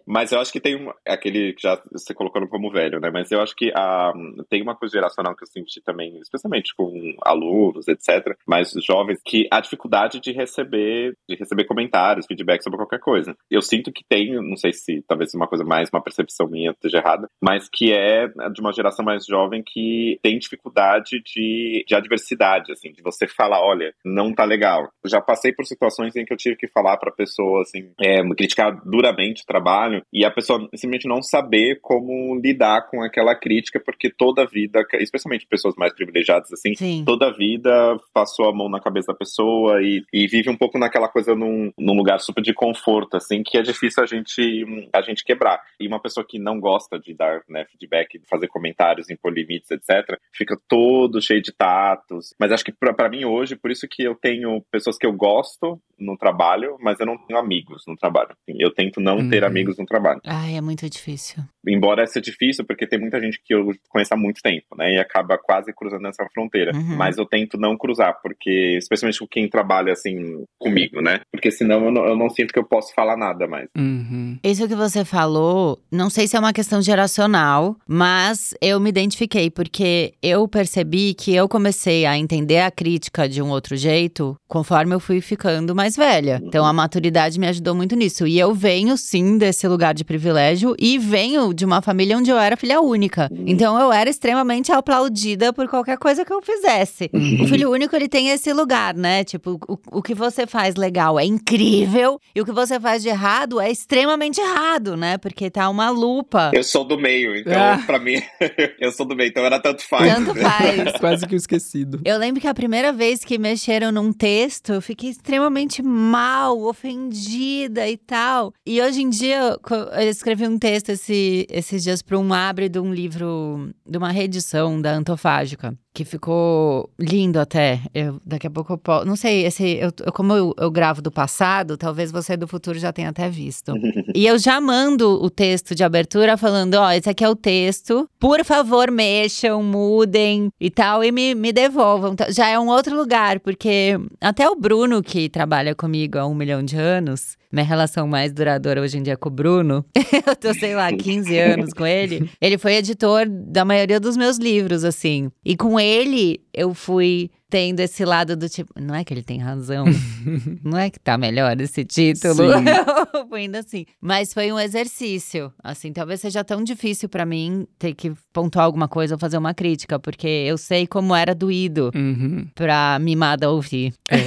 [SPEAKER 3] Mas eu acho que tem um, aquele que já você colocando como velho, né? Mas eu acho que ah, tem uma coisa geracional que eu senti também, especialmente com alunos, etc. Mas jovens, que a dificuldade de receber, de receber comentários, feedback sobre qualquer coisa. Eu sinto que tem, não sei se talvez uma coisa mais, uma percepção minha esteja errada, mas que é de uma geração mais jovem que tem dificuldade de, de adversidade, assim, de você falar, olha, não tá legal. Eu já passei por situações em que eu tive que falar pra pessoa, assim, é, criticar duramente o trabalho e a pessoa simplesmente não saber como lidar com aquela crítica, porque toda vida, especialmente pessoas mais privilegiadas, assim,
[SPEAKER 1] Sim.
[SPEAKER 3] toda vida passou a mão na cabeça da pessoa e, e vive um pouco naquela coisa num, num lugar super de conforto, assim, que é difícil a gente, a gente quebrar. E uma pessoa que não gosta de dar né, feedback, de fazer comentários, impor limites, etc., fica todo cheio de tatos. Mas acho que pra pra mim hoje, por isso que eu tenho pessoas que eu gosto no trabalho, mas eu não tenho amigos no trabalho. Eu tento não ter
[SPEAKER 2] Uhum.
[SPEAKER 3] amigos no trabalho
[SPEAKER 1] Ai, é muito difícil.
[SPEAKER 3] embora seja difícil, porque tem muita gente que eu conheço há muito tempo, né? E acaba quase cruzando essa fronteira.
[SPEAKER 1] Uhum.
[SPEAKER 3] Mas eu tento não cruzar, porque, especialmente com quem trabalha assim comigo, né? Porque senão eu não, eu não sinto que eu posso falar nada mais.
[SPEAKER 2] Uhum.
[SPEAKER 1] Isso que você falou, não sei se é uma questão geracional, mas eu me identifiquei, porque eu percebi que eu comecei a entender a crítica de um outro jeito conforme eu fui ficando mais velha. Então a maturidade me ajudou muito nisso. E eu venho sim desse lugar de privilégio e venho de uma família onde eu era filha única. Então eu era extremamente aplaudida por qualquer coisa que eu fizesse. O filho único, ele tem esse lugar, né? Tipo, o, o que você faz legal é incrível e o que você faz de errado é extremamente errado, né? Porque tá uma lupa.
[SPEAKER 3] Eu sou do meio, então
[SPEAKER 2] Ah.
[SPEAKER 3] pra mim, eu sou do meio, então era tanto faz.
[SPEAKER 1] Tanto faz.
[SPEAKER 2] Quase que eu esquecido.
[SPEAKER 1] Eu lembro que a primeira vez que mexeram num texto, eu fiquei extremamente mal, ofendida e tal. E hoje em dia, eu escrevi um texto esse- esses dias para um abre de um livro, de uma reedição da Antofágica. Que ficou lindo até. Eu, daqui a pouco eu posso. Não sei, esse, eu, eu- como eu, eu gravo do passado, talvez você do futuro já tenha até visto. e eu já mando o texto de abertura falando: ó, esse aqui é o texto. Por favor, mexam, mudem e tal, e me, me devolvam. Então, Já é um outro lugar, porque até o Bruno, que trabalha comigo há um milhão de anos. Minha relação mais duradoura hoje em dia com o Bruno. eu tô, sei lá, 15 anos com ele. Ele foi editor da maioria dos meus livros, assim. E com ele, eu fui tendo esse lado do tipo. Não é que ele tem razão. não é que tá melhor esse título. Indo assim. Mas foi um exercício. Assim, talvez seja tão difícil pra mim ter que pontuar alguma coisa ou fazer uma crítica, porque eu sei como era doído
[SPEAKER 2] Uhum.
[SPEAKER 1] pra mimada ouvir.
[SPEAKER 2] É,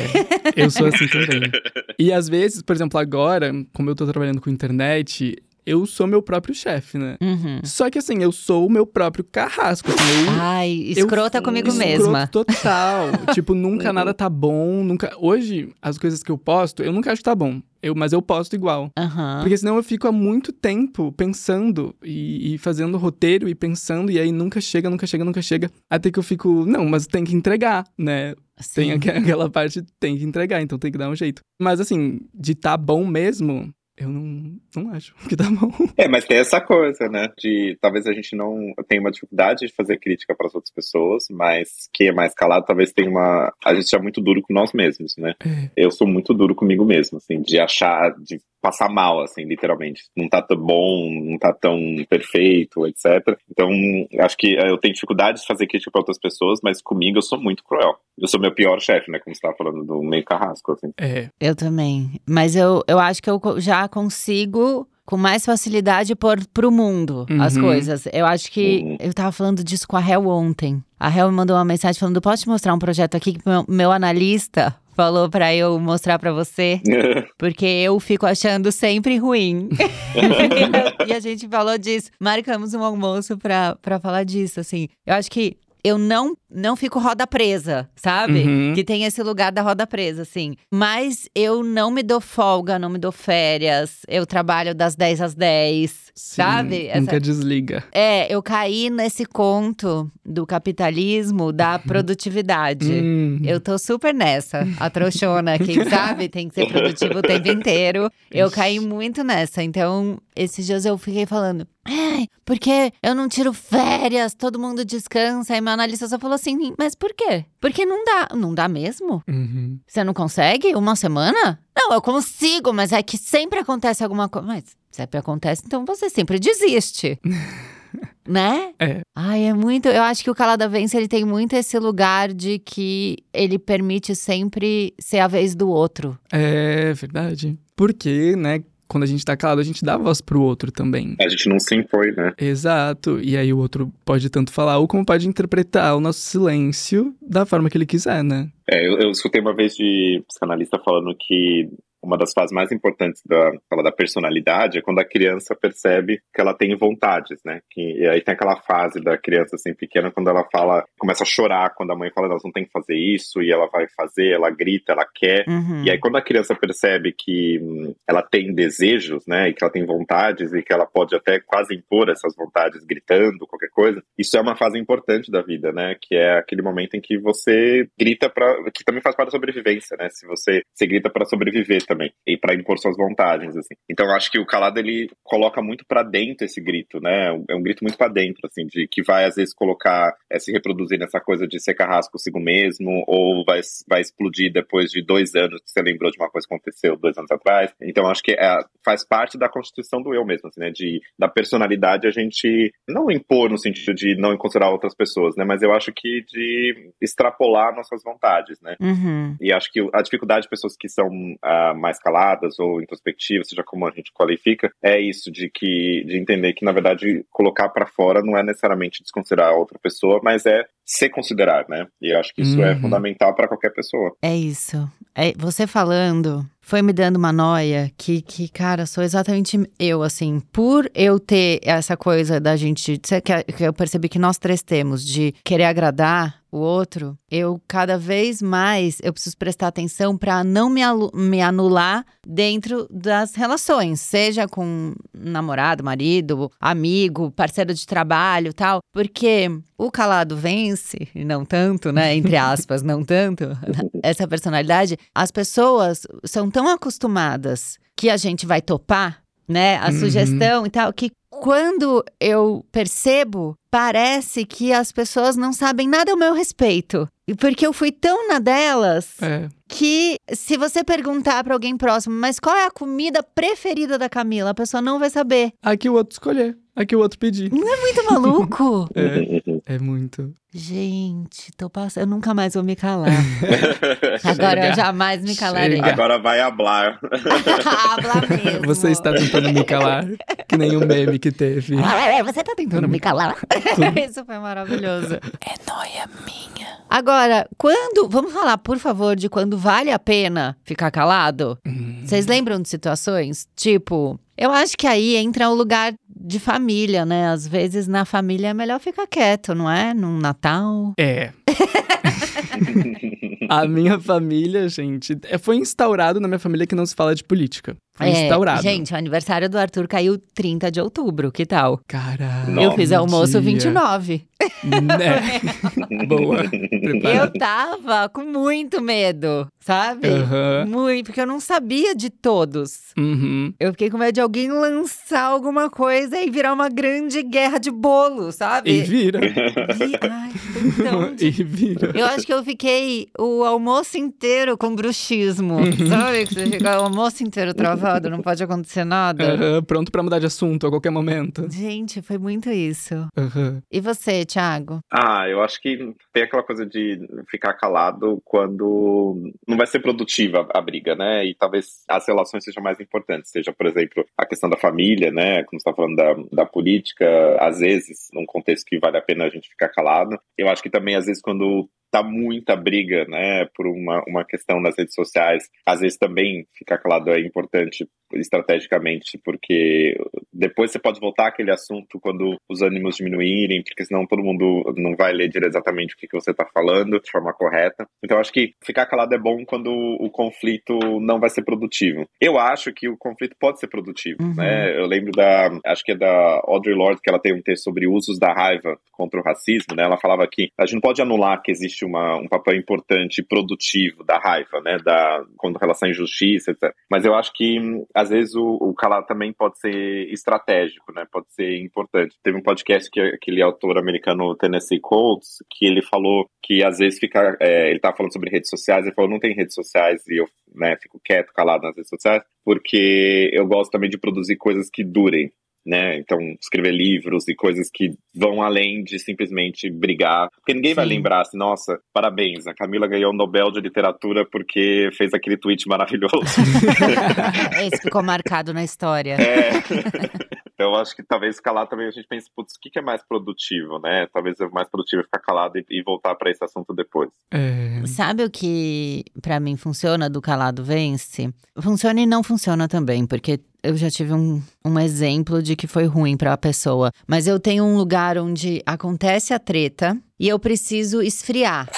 [SPEAKER 2] eu sou assim também. E às vezes, por exemplo, agora, como eu tô trabalhando com internet, eu sou meu próprio chefe, né?
[SPEAKER 1] Uhum.
[SPEAKER 2] Só que assim, eu sou o meu próprio carrasco. Assim, eu,
[SPEAKER 1] Ai,
[SPEAKER 2] eu-
[SPEAKER 1] escrota comigo
[SPEAKER 2] escroto
[SPEAKER 1] mesma.
[SPEAKER 2] Total. tipo, nunca nada tá bom, nunca. Hoje, as coisas que eu posto, eu nunca acho que tá bom. Eu, mas eu posto igual.
[SPEAKER 1] Aham.
[SPEAKER 2] Porque senão eu fico há muito tempo pensando e, e fazendo roteiro e pensando, e aí nunca chega, nunca chega, nunca chega. Até que eu fico, não, mas tem que entregar, né? Tem
[SPEAKER 1] Sim.
[SPEAKER 2] aque- aquela parte, tem que entregar, então tem que dar um jeito. Mas assim, de tá bom mesmo, eu não, não acho que tá bom.
[SPEAKER 3] É, mas tem essa coisa, né? De talvez a gente não tenha uma dificuldade de fazer crítica para as outras pessoas, mas quem é mais calado talvez tenha uma. A gente é muito duro com nós mesmos, né?
[SPEAKER 2] É.
[SPEAKER 3] Eu sou muito duro comigo mesmo, assim, de achar, de passar mal, assim, literalmente. Não tá tão bom, não tá tão perfeito, etc. Então, acho que eh, eu tenho dificuldade de fazer crítica para outras pessoas, mas comigo eu sou muito cruel. Eu sou meu pior chefe, né? Como você tava falando do meio carrasco, assim.
[SPEAKER 2] É,
[SPEAKER 1] Eu também. Mas eu, eu acho que eu já consigo, com mais facilidade, pôr pro mundo as
[SPEAKER 2] Uhum.
[SPEAKER 1] coisas. Eu acho que.
[SPEAKER 3] Uhum.
[SPEAKER 1] Eu tava falando disso com a Hel ontem. A Hel me mandou uma mensagem falando: posso te mostrar um projeto aqui que meu, meu analista falou pra eu mostrar pra você? Porque eu fico achando sempre ruim. e a gente falou disso. Marcamos um almoço pra, pra falar disso, assim. Eu acho que eu não, não fico roda presa, sabe?
[SPEAKER 2] Uhum.
[SPEAKER 1] Que tem esse lugar da roda presa, assim. Mas eu não me dou folga, não me dou férias. Eu trabalho das 10 às 10,
[SPEAKER 2] sim,
[SPEAKER 1] sabe? Essa-
[SPEAKER 2] Nunca desliga.
[SPEAKER 1] É, eu caí nesse conto do capitalismo da produtividade.
[SPEAKER 2] Hum,
[SPEAKER 1] Eu tô super nessa, a trouxona, quem sabe tem que ser produtivo o tempo inteiro. Eu caí muito nessa. Então, esses dias eu fiquei falando, ai, porque eu não tiro férias, todo mundo descansa. Aí meu analista só falou assim, mas por quê? Porque não dá. Não dá mesmo?
[SPEAKER 2] uhum.
[SPEAKER 1] Você não consegue? Uma semana? Não, eu consigo, mas é que sempre acontece alguma coisa. Mas sempre acontece, então você sempre desiste. né?
[SPEAKER 2] É.
[SPEAKER 1] Ai, é muito. Eu acho que o Calada Vence ele tem muito esse lugar de que ele permite sempre ser a vez do outro.
[SPEAKER 2] É verdade. Porque, né, quando a gente tá calado, a gente dá voz pro outro também.
[SPEAKER 3] A gente não se impõe, né?
[SPEAKER 2] Exato. E aí o outro pode tanto falar ou como pode interpretar o nosso silêncio da forma que ele quiser, né?
[SPEAKER 3] É, eu, eu escutei uma vez de psicanalista falando que uma das fases mais importantes da, da personalidade é quando a criança percebe que ela tem vontades, né? Que, e aí tem aquela fase da criança assim pequena quando ela fala, começa a chorar quando a mãe fala, nós não tem que fazer isso, e ela vai fazer, ela grita, ela quer.
[SPEAKER 1] Uhum.
[SPEAKER 3] E aí, quando a criança percebe que hum, ela tem desejos, né, e que ela tem vontades, e que ela pode até quase impor essas vontades gritando, qualquer coisa, isso é uma fase importante da vida, né, que é aquele momento em que você grita para que também faz parte da sobrevivência, né, se você, você grita para sobreviver também, e para impor suas vontades, assim. Então, eu acho que o calado, ele coloca muito para dentro esse grito, né, é um grito muito para dentro, assim, de que vai, às vezes, colocar, é, se reproduzir nessa coisa de ser carrasco consigo mesmo, ou vai, vai explodir depois de dois anos que você lembrou de uma coisa que aconteceu dois anos atrás. Então, acho que é, faz parte da constituição do eu mesmo, assim, né? De, da personalidade a gente não impor no sentido de não considerar outras pessoas, né? Mas eu acho que de extrapolar nossas vontades, né?
[SPEAKER 1] Uhum.
[SPEAKER 3] E acho que a dificuldade de pessoas que são ah, mais caladas ou introspectivas, seja como a gente qualifica, é isso de que de entender que na verdade colocar para fora não é necessariamente desconsiderar a outra pessoa, mas é se considerar, né? E eu acho que isso é
[SPEAKER 2] Uhum.
[SPEAKER 3] fundamental para qualquer pessoa.
[SPEAKER 1] É isso. É, você falando foi me dando uma noia que, que, cara, sou exatamente eu, assim. Por eu ter essa coisa da gente. Que eu percebi que nós três temos de querer agradar, o outro, eu cada vez mais eu preciso prestar atenção para não me, me anular dentro das relações, seja com namorado, marido, amigo, parceiro de trabalho, tal, porque o calado vence, e não tanto, né, entre aspas, não tanto, essa personalidade, as pessoas são tão acostumadas que a gente vai topar, né, a
[SPEAKER 2] Uhum.
[SPEAKER 1] sugestão e tal, que quando eu percebo, parece que as pessoas não sabem nada ao meu respeito. Porque eu fui tão na delas
[SPEAKER 2] É.
[SPEAKER 1] que se você perguntar pra alguém próximo, mas qual é a comida preferida da Camila, a pessoa não vai saber.
[SPEAKER 2] Aqui o outro escolher. Aqui o outro pedir.
[SPEAKER 1] Muito maluco.
[SPEAKER 2] É, é muito.
[SPEAKER 1] Gente, tô passando. Eu nunca mais vou me calar. Agora eu
[SPEAKER 2] Chega.
[SPEAKER 1] jamais me calarei.
[SPEAKER 2] Chega.
[SPEAKER 3] Agora vai hablar.
[SPEAKER 1] Habla mesmo.
[SPEAKER 2] Você está tentando me calar, que nem o meme que teve.
[SPEAKER 1] Ah, Você tá tentando me calar? Isso foi maravilhoso. É noia minha. Agora, quando. Vamos falar, por favor, de quando vale a pena ficar calado?
[SPEAKER 2] Hum.
[SPEAKER 1] Vocês lembram de situações? Tipo, eu acho que aí entra o lugar de família, né? Às vezes na família é melhor ficar quieto, não é? Num Natal.
[SPEAKER 2] É. A minha família, gente, é- foi instaurado na minha família que não se fala de política. Foi
[SPEAKER 1] É,
[SPEAKER 2] instaurado.
[SPEAKER 1] Gente, o aniversário do Arthur caiu 30 de outubro, que tal?
[SPEAKER 2] Caralho.
[SPEAKER 1] Eu fiz almoço
[SPEAKER 2] dia.
[SPEAKER 1] 29.
[SPEAKER 2] Né? Boa.
[SPEAKER 1] Eu tava com muito medo, sabe?
[SPEAKER 2] Aham.
[SPEAKER 1] Muito, porque eu não sabia de todos.
[SPEAKER 2] Uhum.
[SPEAKER 1] Eu fiquei com medo de alguém lançar alguma coisa e virar uma grande guerra de bolo, sabe?
[SPEAKER 2] E vira.
[SPEAKER 1] E- Ai, então,
[SPEAKER 2] e vira.
[SPEAKER 1] Eu acho que eu fiquei o almoço inteiro com bruxismo.
[SPEAKER 2] Uhum.
[SPEAKER 1] Sabe? Que você fica o almoço inteiro travado, não pode acontecer nada.
[SPEAKER 2] Aham, Pronto pra mudar de assunto a qualquer momento.
[SPEAKER 1] Gente, foi muito isso.
[SPEAKER 2] Aham.
[SPEAKER 1] E você, Thiago?
[SPEAKER 3] Ah, eu acho que tem aquela coisa de ficar calado quando não vai ser produtiva a briga, né? E talvez as relações sejam mais importantes. Seja, por exemplo, a questão da família, né? Como você está falando da, da política, às vezes, num contexto que vale a pena a gente ficar calado. Eu acho que também, às vezes, quando tá muita briga, né, por uma, uma questão nas redes sociais, às vezes também ficar calado é importante estrategicamente, porque depois você pode voltar àquele assunto quando os ânimos diminuírem, porque senão todo mundo não vai ler exatamente o que, que você está falando de forma correta. Então acho que ficar calado é bom quando o conflito não vai ser produtivo. Eu acho que o conflito pode ser produtivo,
[SPEAKER 1] Uhum.
[SPEAKER 3] né? Eu lembro da, acho que é da Audre Lorde que ela tem um texto sobre usos da raiva contra o racismo, né? Ela falava que a gente não pode anular que existe uma, um papel importante e produtivo da raiva, né? Da com relação à injustiça, etc. Mas eu acho que hum, às vezes o, o calar também pode ser estratégico, né? Pode ser importante. Teve um podcast que aquele autor americano Tennessee Coates que ele falou que às vezes fica, é, ele tava falando sobre redes sociais, ele falou não tem redes sociais e eu, né, fico quieto, calado nas redes sociais, porque eu gosto também de produzir coisas que durem, né? Então, escrever livros e coisas que vão além de simplesmente brigar. Porque ninguém vai
[SPEAKER 1] Sim.
[SPEAKER 3] lembrar assim, nossa, parabéns, a Camila ganhou o Nobel de Literatura porque fez aquele tweet maravilhoso.
[SPEAKER 1] Esse ficou marcado na história.
[SPEAKER 3] É. Então, eu acho que talvez calar também a gente pense, putz, o que que é mais produtivo, né? Talvez é mais produtivo ficar calado e, e voltar para esse assunto depois.
[SPEAKER 2] É.
[SPEAKER 1] Sabe o que pra mim funciona do calado vence? Funciona e não funciona também, porque eu já tive um, um exemplo de que foi ruim pra pessoa. Mas eu tenho um lugar onde acontece a treta e eu preciso esfriar.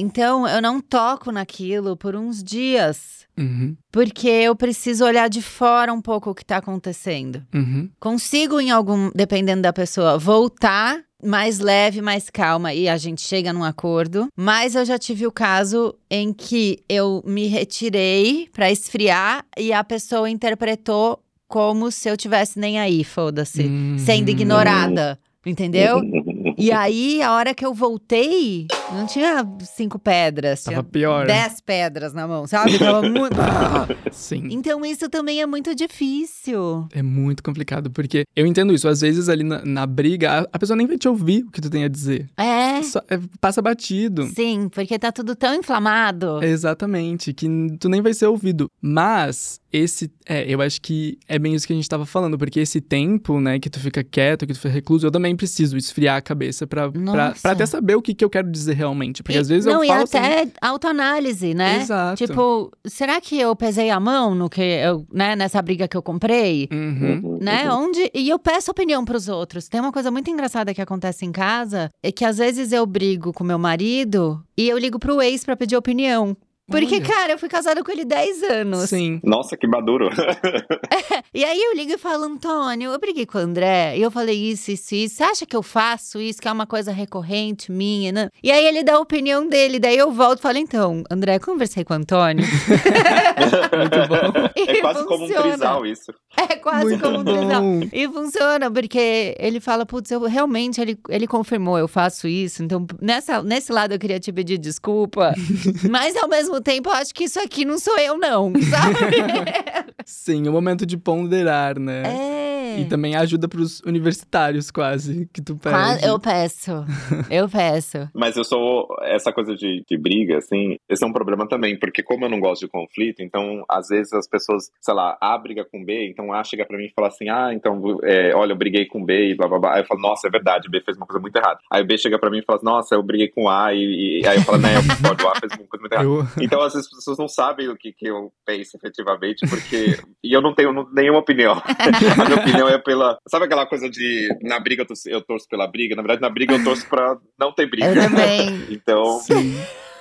[SPEAKER 1] Então eu não toco naquilo por uns dias.
[SPEAKER 2] Uhum.
[SPEAKER 1] Porque eu preciso olhar de fora um pouco o que tá acontecendo.
[SPEAKER 2] Uhum.
[SPEAKER 1] Consigo, em algum, dependendo da pessoa, voltar mais leve, mais calma e a gente chega num acordo. Mas eu já tive o caso em que eu me retirei pra esfriar e a pessoa interpretou como se eu tivesse nem aí, foda-se, sendo ignorada. Entendeu? E aí, a hora que eu voltei, não tinha cinco pedras,
[SPEAKER 2] Tava
[SPEAKER 1] tinha
[SPEAKER 2] pior.
[SPEAKER 1] dez pedras na mão, sabe? Tava muito.
[SPEAKER 2] Sim.
[SPEAKER 1] Então, isso também é muito difícil.
[SPEAKER 2] É muito complicado, porque eu entendo isso. Às vezes ali na, na briga, a, a pessoa nem vai te ouvir o que tu tem a dizer.
[SPEAKER 1] É.
[SPEAKER 2] Só- é, passa batido.
[SPEAKER 1] Sim, porque tá tudo tão inflamado.
[SPEAKER 2] Exatamente, que tu nem vai ser ouvido. Mas esse. É, eu acho que é bem isso que a gente tava falando, porque esse tempo, né, que tu fica quieto, que tu fica recluso, eu também preciso esfriar a cabeça pra, pra,
[SPEAKER 1] Nossa.
[SPEAKER 2] pra até saber o que, que eu quero dizer realmente. Porque
[SPEAKER 1] E-
[SPEAKER 2] às vezes
[SPEAKER 1] não,
[SPEAKER 2] eu
[SPEAKER 1] e
[SPEAKER 2] falo. assim,
[SPEAKER 1] até autoanálise, né?
[SPEAKER 2] Exato.
[SPEAKER 1] Tipo, será que eu pesei a mão no que eu, né, nessa briga que eu comprei?
[SPEAKER 2] Uhum.
[SPEAKER 1] Né? Onde e eu peço opinião pros outros. Tem uma coisa muito engraçada que acontece em casa, é que às vezes eu brigo com meu marido e eu ligo pro ex pra pedir opinião. Porque,
[SPEAKER 2] Olha.
[SPEAKER 1] cara, eu fui casada com ele 10 anos.
[SPEAKER 2] Sim.
[SPEAKER 3] Nossa, que maduro.
[SPEAKER 1] E aí eu ligo e falo, Antônio, eu briguei com o André, e eu falei isso, isso, isso. Você acha que eu faço isso, que é uma coisa recorrente minha, né? E aí ele dá a opinião dele, daí eu volto e falo, então, André, conversei com o Antônio.
[SPEAKER 2] Muito bom.
[SPEAKER 1] E
[SPEAKER 3] É quase como um
[SPEAKER 1] funciona.
[SPEAKER 3] trisal isso.
[SPEAKER 1] É quase
[SPEAKER 2] Muito
[SPEAKER 1] como um trisal.
[SPEAKER 2] bom.
[SPEAKER 1] E funciona, porque ele fala, putz, eu realmente, ele, ele confirmou, eu faço isso. Então, nessa, nesse lado eu queria te pedir desculpa. mas ao mesmo tempo, eu acho que isso aqui não sou eu, não, sabe?
[SPEAKER 2] Sim, o momento de ponderar, né?
[SPEAKER 1] é.
[SPEAKER 2] E também ajuda pros universitários, quase, que tu pede.
[SPEAKER 1] Eu peço. Eu peço.
[SPEAKER 3] Mas eu sou. Essa coisa de, de briga, assim, esse é um problema também, porque como eu não gosto de conflito, então às vezes as pessoas, sei lá, A briga com B, então A chega pra mim e fala assim: ah, então, é, olha, eu briguei com B e blá blá blá. Aí eu falo, nossa, é verdade, B fez uma coisa muito errada. Aí o B chega pra mim e fala, nossa, eu briguei com A e, e- aí eu falo, né, eu concordo, o A fez uma coisa muito errada.
[SPEAKER 2] Eu...
[SPEAKER 3] Então, às vezes, as pessoas não sabem o que, que eu penso efetivamente, porque. e eu não tenho nenhuma opinião. A minha opinião é pela. Sabe aquela coisa de. Na briga eu torço, eu torço pela briga? Na verdade, na briga eu torço pra não ter briga.
[SPEAKER 1] Eu também.
[SPEAKER 3] Então,
[SPEAKER 2] Sim.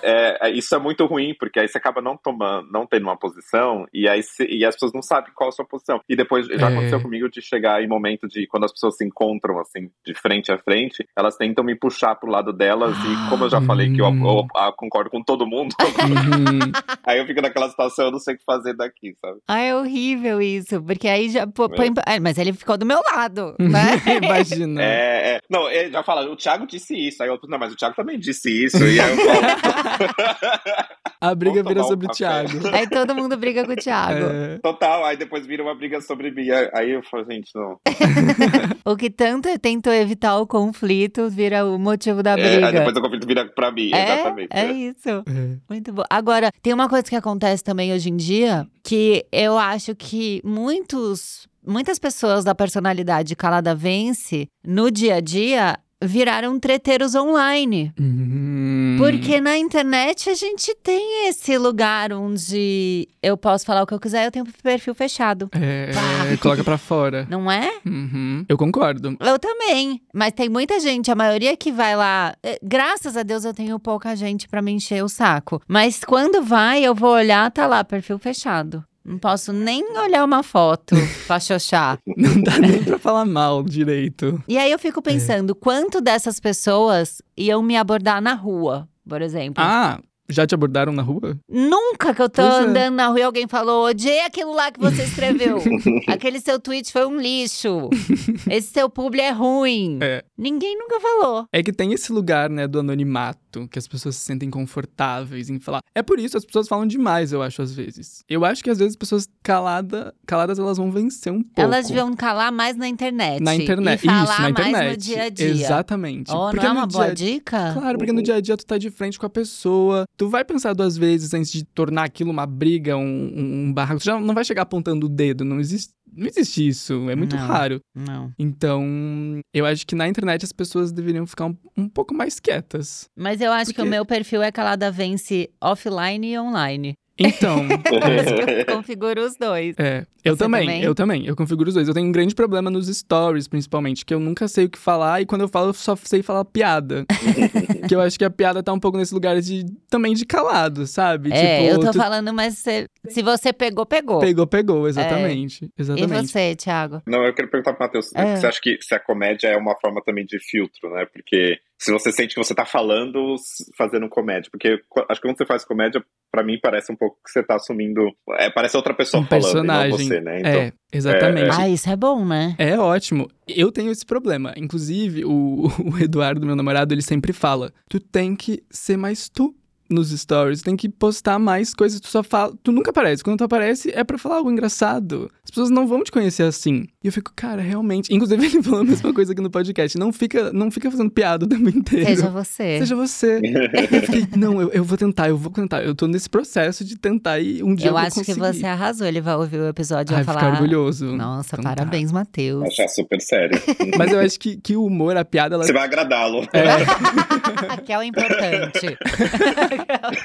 [SPEAKER 3] É, é, isso é muito ruim, porque aí você acaba não tomando, não tendo uma posição, e aí se- e as pessoas não sabem qual a sua posição. E depois já
[SPEAKER 2] É.
[SPEAKER 3] aconteceu comigo de chegar em momento de quando as pessoas se encontram assim, de frente a frente, elas tentam me puxar pro lado delas, e como eu já falei que eu,
[SPEAKER 2] Hum.
[SPEAKER 3] eu- eu concordo com todo mundo, aí eu fico naquela situação, eu não sei o que fazer daqui, sabe?
[SPEAKER 1] Ai, é horrível isso. Porque aí já pô- põe. Ah, mas ele ficou do meu lado, né?
[SPEAKER 2] Imagina.
[SPEAKER 3] É, é. Não, ele já fala, o Thiago disse isso. Aí eu, não, mas o Thiago também disse isso. E aí eu falo,
[SPEAKER 2] A briga
[SPEAKER 3] Vamos
[SPEAKER 2] vira
[SPEAKER 3] tomar um
[SPEAKER 2] sobre o. Thiago.
[SPEAKER 1] Aí todo mundo briga com o Thiago.
[SPEAKER 2] É.
[SPEAKER 3] total. Aí depois vira uma briga sobre mim. Aí eu falo, gente, não.
[SPEAKER 1] O que tanto tentou evitar o conflito vira o motivo da
[SPEAKER 3] É, aí
[SPEAKER 1] briga.
[SPEAKER 3] depois o conflito vira pra mim,
[SPEAKER 1] É,
[SPEAKER 3] exatamente.
[SPEAKER 1] é isso.
[SPEAKER 2] É.
[SPEAKER 1] Muito bom. Agora, tem uma coisa que acontece também hoje em dia, que eu acho que muitos, muitas pessoas da personalidade calada vence, no dia a dia, viraram treteiros online.
[SPEAKER 2] Uhum.
[SPEAKER 1] Porque na internet a gente tem esse lugar onde eu posso falar o que eu quiser, eu tenho perfil fechado.
[SPEAKER 2] É,
[SPEAKER 1] Pá.
[SPEAKER 2] coloca pra fora.
[SPEAKER 1] Não é?
[SPEAKER 2] Uhum. Eu concordo.
[SPEAKER 1] Eu também. Mas tem muita gente, a maioria que vai lá. eh, Graças a Deus eu tenho pouca gente pra me encher o saco. Mas quando vai, eu vou olhar, tá lá, perfil fechado. Não posso nem olhar uma foto pra xoxar.
[SPEAKER 2] Não dá nem pra falar mal direito.
[SPEAKER 1] E aí eu fico pensando, quanto dessas pessoas iam me abordar na rua, por exemplo?
[SPEAKER 2] Ah, já te abordaram na rua?
[SPEAKER 1] Nunca que eu tô
[SPEAKER 2] Pois é.
[SPEAKER 1] andando na rua e alguém falou, odiei aquilo lá que você escreveu. Aquele seu tweet foi um lixo. Esse seu publi é ruim.
[SPEAKER 2] É.
[SPEAKER 1] Ninguém nunca falou.
[SPEAKER 2] É que tem esse lugar, né, do anonimato, que as pessoas se sentem confortáveis em falar. É por isso as pessoas falam demais, eu acho, às vezes. Eu acho que às vezes as pessoas calada, caladas, elas vão vencer um pouco.
[SPEAKER 1] Elas deviam calar mais na internet.
[SPEAKER 2] Na internet,
[SPEAKER 1] E falar
[SPEAKER 2] isso, na internet.
[SPEAKER 1] mais no dia a dia.
[SPEAKER 2] Exatamente.
[SPEAKER 1] Oh,
[SPEAKER 2] Porque
[SPEAKER 1] não é uma boa
[SPEAKER 2] dia-
[SPEAKER 1] dica?
[SPEAKER 2] Claro, porque no dia a dia tu tá de frente com a pessoa. Tu vai pensar duas vezes antes de tornar aquilo uma briga, um, um, um barraco. Tu já não vai chegar apontando o dedo. Não existe, não existe isso. É muito
[SPEAKER 1] Não.
[SPEAKER 2] raro.
[SPEAKER 1] Não.
[SPEAKER 2] Então, eu acho que na internet as pessoas deveriam ficar um, um pouco mais quietas.
[SPEAKER 1] Mas eu acho que o
[SPEAKER 2] Porque-
[SPEAKER 1] meu perfil é calada vence offline e online.
[SPEAKER 2] Então,
[SPEAKER 1] eu configuro os dois.
[SPEAKER 2] é. Eu também,
[SPEAKER 1] também?
[SPEAKER 2] eu também. Eu configuro os dois. Eu tenho um grande problema nos stories, principalmente, que eu nunca sei o que falar e quando eu falo, eu só sei falar piada. que eu acho que a piada tá um pouco nesse lugar de também de calado, sabe?
[SPEAKER 1] É,
[SPEAKER 2] tipo,
[SPEAKER 1] eu tô
[SPEAKER 2] tu
[SPEAKER 1] falando, mas se, se você pegou, pegou.
[SPEAKER 2] pegou, pegou, exatamente.
[SPEAKER 1] E
[SPEAKER 2] Exatamente.
[SPEAKER 1] você, Thiago?
[SPEAKER 3] Não, eu quero perguntar pro Matheus,
[SPEAKER 1] É.
[SPEAKER 3] você acha que se a comédia é uma forma também de filtro, né? Porque se você sente que você tá falando fazendo comédia, porque qu- acho que quando você faz comédia, pra mim parece um pouco que você tá assumindo, é, parece outra pessoa
[SPEAKER 2] Um
[SPEAKER 3] falando, e
[SPEAKER 2] personagem.
[SPEAKER 3] não você, né? Então,
[SPEAKER 2] É, exatamente.
[SPEAKER 1] Ah, isso é bom, né?
[SPEAKER 2] É ótimo. Eu tenho esse problema. Inclusive, o, o Eduardo, meu namorado, ele sempre fala: tu tem que ser mais tu nos stories, tem que postar mais coisas. Tu só fala. Tu nunca aparece. Quando tu aparece, é pra falar algo engraçado. As pessoas não vão te conhecer assim. E eu fico, cara, realmente. Inclusive, ele falou a mesma coisa aqui no podcast. Não fica, não fica fazendo piada o tempo inteiro.
[SPEAKER 1] Seja você.
[SPEAKER 2] Seja você. eu fiquei, não, eu, eu vou tentar, eu vou tentar. Eu tô nesse processo de tentar e um dia eu,
[SPEAKER 1] eu acho que você arrasou. Ele vai ouvir o episódio e
[SPEAKER 2] Ai,
[SPEAKER 1] vai
[SPEAKER 2] ficar
[SPEAKER 1] falar.
[SPEAKER 2] orgulhoso.
[SPEAKER 1] Nossa,
[SPEAKER 2] Então tá.
[SPEAKER 1] parabéns, Matheus.
[SPEAKER 3] Achar super sério.
[SPEAKER 2] Mas eu acho que, que o humor, a piada, ela
[SPEAKER 3] Você vai agradá-lo.
[SPEAKER 2] É.
[SPEAKER 1] que é o importante.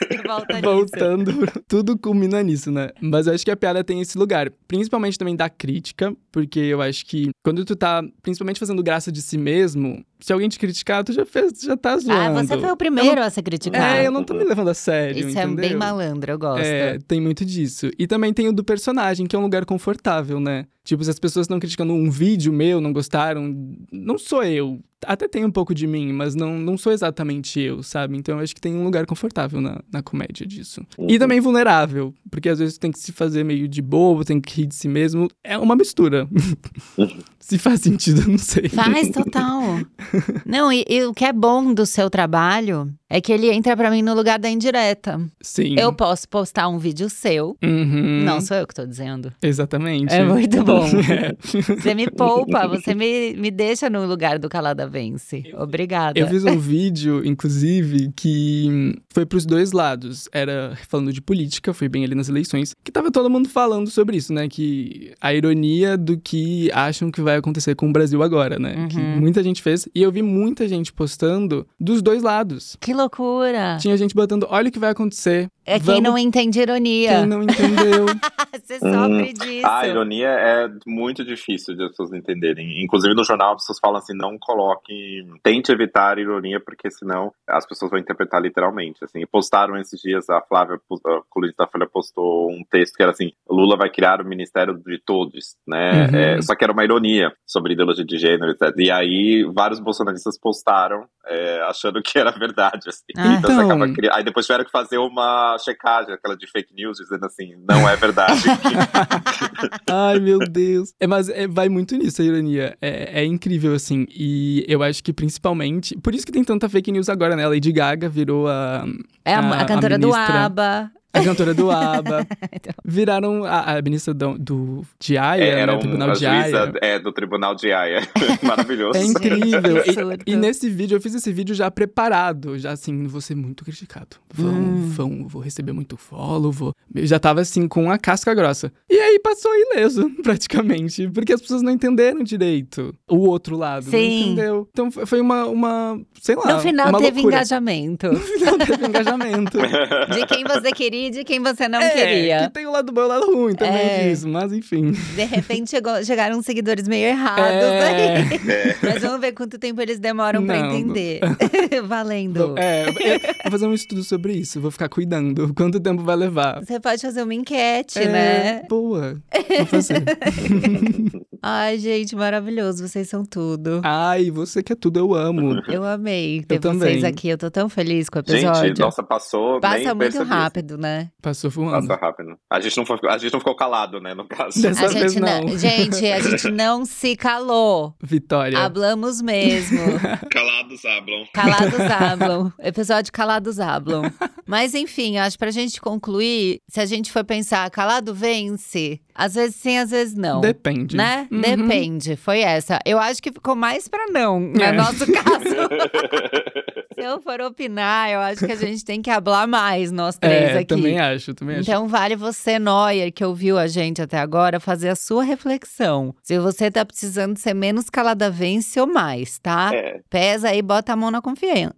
[SPEAKER 1] Que Volta nisso.
[SPEAKER 2] Voltando, tudo culmina nisso, né? Mas eu acho que a piada tem esse lugar. Principalmente também da crítica, porque eu acho que quando tu tá, principalmente fazendo graça de si mesmo, se alguém te criticar, tu já fez, tu já tá zoando.
[SPEAKER 1] Ah, você foi o primeiro a ser criticado.
[SPEAKER 2] É, eu não tô me levando a sério,
[SPEAKER 1] Isso é
[SPEAKER 2] entendeu?
[SPEAKER 1] bem malandro, eu gosto.
[SPEAKER 2] É, tem muito disso. E também tem o do personagem, que é um lugar confortável, né? Tipo, se as pessoas estão criticando um vídeo meu, não gostaram, não sou eu. Até tem um pouco de mim, mas não, não sou exatamente eu, sabe? Então eu acho que tem um lugar confortável na, na comédia disso. E também vulnerável, porque às vezes tem que se fazer meio de bobo, tem que rir de si mesmo. É uma mistura. se faz sentido, eu não sei.
[SPEAKER 1] Faz total. Não, e, e o que é bom do seu trabalho é que ele entra pra mim no lugar da indireta.
[SPEAKER 2] Sim.
[SPEAKER 1] Eu posso postar um vídeo seu.
[SPEAKER 2] Uhum.
[SPEAKER 1] Não sou eu que tô dizendo.
[SPEAKER 2] Exatamente.
[SPEAKER 1] É muito bom.
[SPEAKER 2] É.
[SPEAKER 1] Você me poupa, você me, me deixa no lugar do Calada Vence. Obrigada.
[SPEAKER 2] Eu fiz um vídeo, inclusive, que foi pros dois lados. Era falando de política, foi bem ali nas eleições, que tava todo mundo falando sobre isso, né? Que a ironia do que acham que vai acontecer com o Brasil agora, né? Que
[SPEAKER 1] Uhum.
[SPEAKER 2] muita gente fez. E eu vi muita gente postando dos dois lados.
[SPEAKER 1] Que loucura.
[SPEAKER 2] Tinha gente botando, olha o que vai acontecer.
[SPEAKER 1] É quem
[SPEAKER 2] Vamos-
[SPEAKER 1] não entende ironia.
[SPEAKER 2] Quem não entendeu.
[SPEAKER 1] Você sofre
[SPEAKER 3] Hum.
[SPEAKER 1] disso.
[SPEAKER 3] A ironia é muito difícil de as pessoas entenderem. Inclusive no jornal as pessoas falam assim, não coloque, tente evitar ironia, porque senão as pessoas vão interpretar literalmente. Assim, postaram esses dias, a Flávia, a colunista da Folha postou um texto que era assim, Lula vai criar o Ministério de Todos, né?
[SPEAKER 2] Uhum.
[SPEAKER 3] É, só que era uma ironia sobre ideologia de gênero, etc. E aí vários bolsonaristas postaram é, achando que era verdade, assim.
[SPEAKER 1] Ah.
[SPEAKER 3] Então, você
[SPEAKER 2] Então.
[SPEAKER 3] acaba cri... Aí depois tiveram que fazer uma checagem, aquela de fake news, dizendo assim, não é verdade.
[SPEAKER 2] Ai, meu Deus. É, mas é, vai muito nisso a ironia. É, é incrível, assim. E eu acho que principalmente. Por isso que tem tanta fake news agora, né? A Lady Gaga virou a.
[SPEAKER 1] É a,
[SPEAKER 2] a-
[SPEAKER 1] a cantora
[SPEAKER 2] a
[SPEAKER 1] do ABBA.
[SPEAKER 2] A cantora do ABBA.
[SPEAKER 1] Então.
[SPEAKER 2] Viraram a, a ministra do, do de Haia,
[SPEAKER 3] É,
[SPEAKER 2] né?
[SPEAKER 3] um,
[SPEAKER 2] Tribunal de Haia.
[SPEAKER 3] é, do Tribunal de Haia. Maravilhoso.
[SPEAKER 2] É incrível. E, e nesse vídeo, eu fiz esse vídeo já preparado. Já assim, vou ser muito criticado. Vão,
[SPEAKER 1] Hum.
[SPEAKER 2] vão, vou receber muito follow, vou. Eu já tava assim, com a casca grossa. E aí passou ileso, praticamente. Porque as pessoas não entenderam direito o outro lado. Não
[SPEAKER 1] Sim.
[SPEAKER 2] entendeu? Então foi- foi uma, uma sei lá.
[SPEAKER 1] No final
[SPEAKER 2] uma
[SPEAKER 1] teve
[SPEAKER 2] loucura.
[SPEAKER 1] engajamento.
[SPEAKER 2] No final teve engajamento.
[SPEAKER 1] De quem você queria de quem você não
[SPEAKER 2] é,
[SPEAKER 1] queria.
[SPEAKER 2] que tem o lado bom e o lado ruim também
[SPEAKER 1] É.
[SPEAKER 2] disso. Mas enfim.
[SPEAKER 1] De repente chegou- chegaram uns seguidores meio errados
[SPEAKER 2] É.
[SPEAKER 1] aí. Mas vamos ver quanto tempo eles demoram
[SPEAKER 2] não.
[SPEAKER 1] entender. Valendo.
[SPEAKER 2] É, eu vou fazer um estudo sobre isso. Vou ficar cuidando. Quanto tempo vai levar?
[SPEAKER 1] Você pode fazer uma enquete,
[SPEAKER 2] É,
[SPEAKER 1] né?
[SPEAKER 2] Boa. Vou fazer.
[SPEAKER 1] Ai, gente, maravilhoso. Vocês são tudo.
[SPEAKER 2] Ai, você que é tudo, eu amo.
[SPEAKER 1] Eu amei ter
[SPEAKER 2] Eu
[SPEAKER 1] vocês
[SPEAKER 2] também.
[SPEAKER 1] aqui. Eu tô tão feliz com o episódio.
[SPEAKER 3] Gente, nossa, passou. nem
[SPEAKER 1] Passa muito
[SPEAKER 3] percebi.
[SPEAKER 1] rápido, né?
[SPEAKER 2] Passou voando.
[SPEAKER 3] Passa rápido. A gente, não foi, a gente não ficou calado, né, no caso.
[SPEAKER 2] Dessa
[SPEAKER 1] A
[SPEAKER 2] vez
[SPEAKER 1] gente
[SPEAKER 2] não.
[SPEAKER 1] Gente, a gente não se calou.
[SPEAKER 2] Vitória.
[SPEAKER 1] Hablamos mesmo.
[SPEAKER 3] Calados hablam.
[SPEAKER 1] Calados hablam. Episódio Calados hablam. Mas enfim, acho que pra gente concluir, se a gente for pensar, calado vence, às vezes sim, às vezes não.
[SPEAKER 2] Depende.
[SPEAKER 1] Né?
[SPEAKER 2] Uhum.
[SPEAKER 1] Depende. Foi essa. Eu acho que ficou mais pra não, no
[SPEAKER 2] É.
[SPEAKER 1] nosso caso. Se eu for opinar, eu acho que a gente tem que hablar mais, nós três
[SPEAKER 2] É,
[SPEAKER 1] aqui.
[SPEAKER 2] também acho, também acho.
[SPEAKER 1] Então vale você, Neuer, que ouviu a gente até agora, fazer a sua reflexão. Se você tá precisando ser menos calada vence ou mais, tá?
[SPEAKER 3] É.
[SPEAKER 1] Pesa aí, bota a mão na,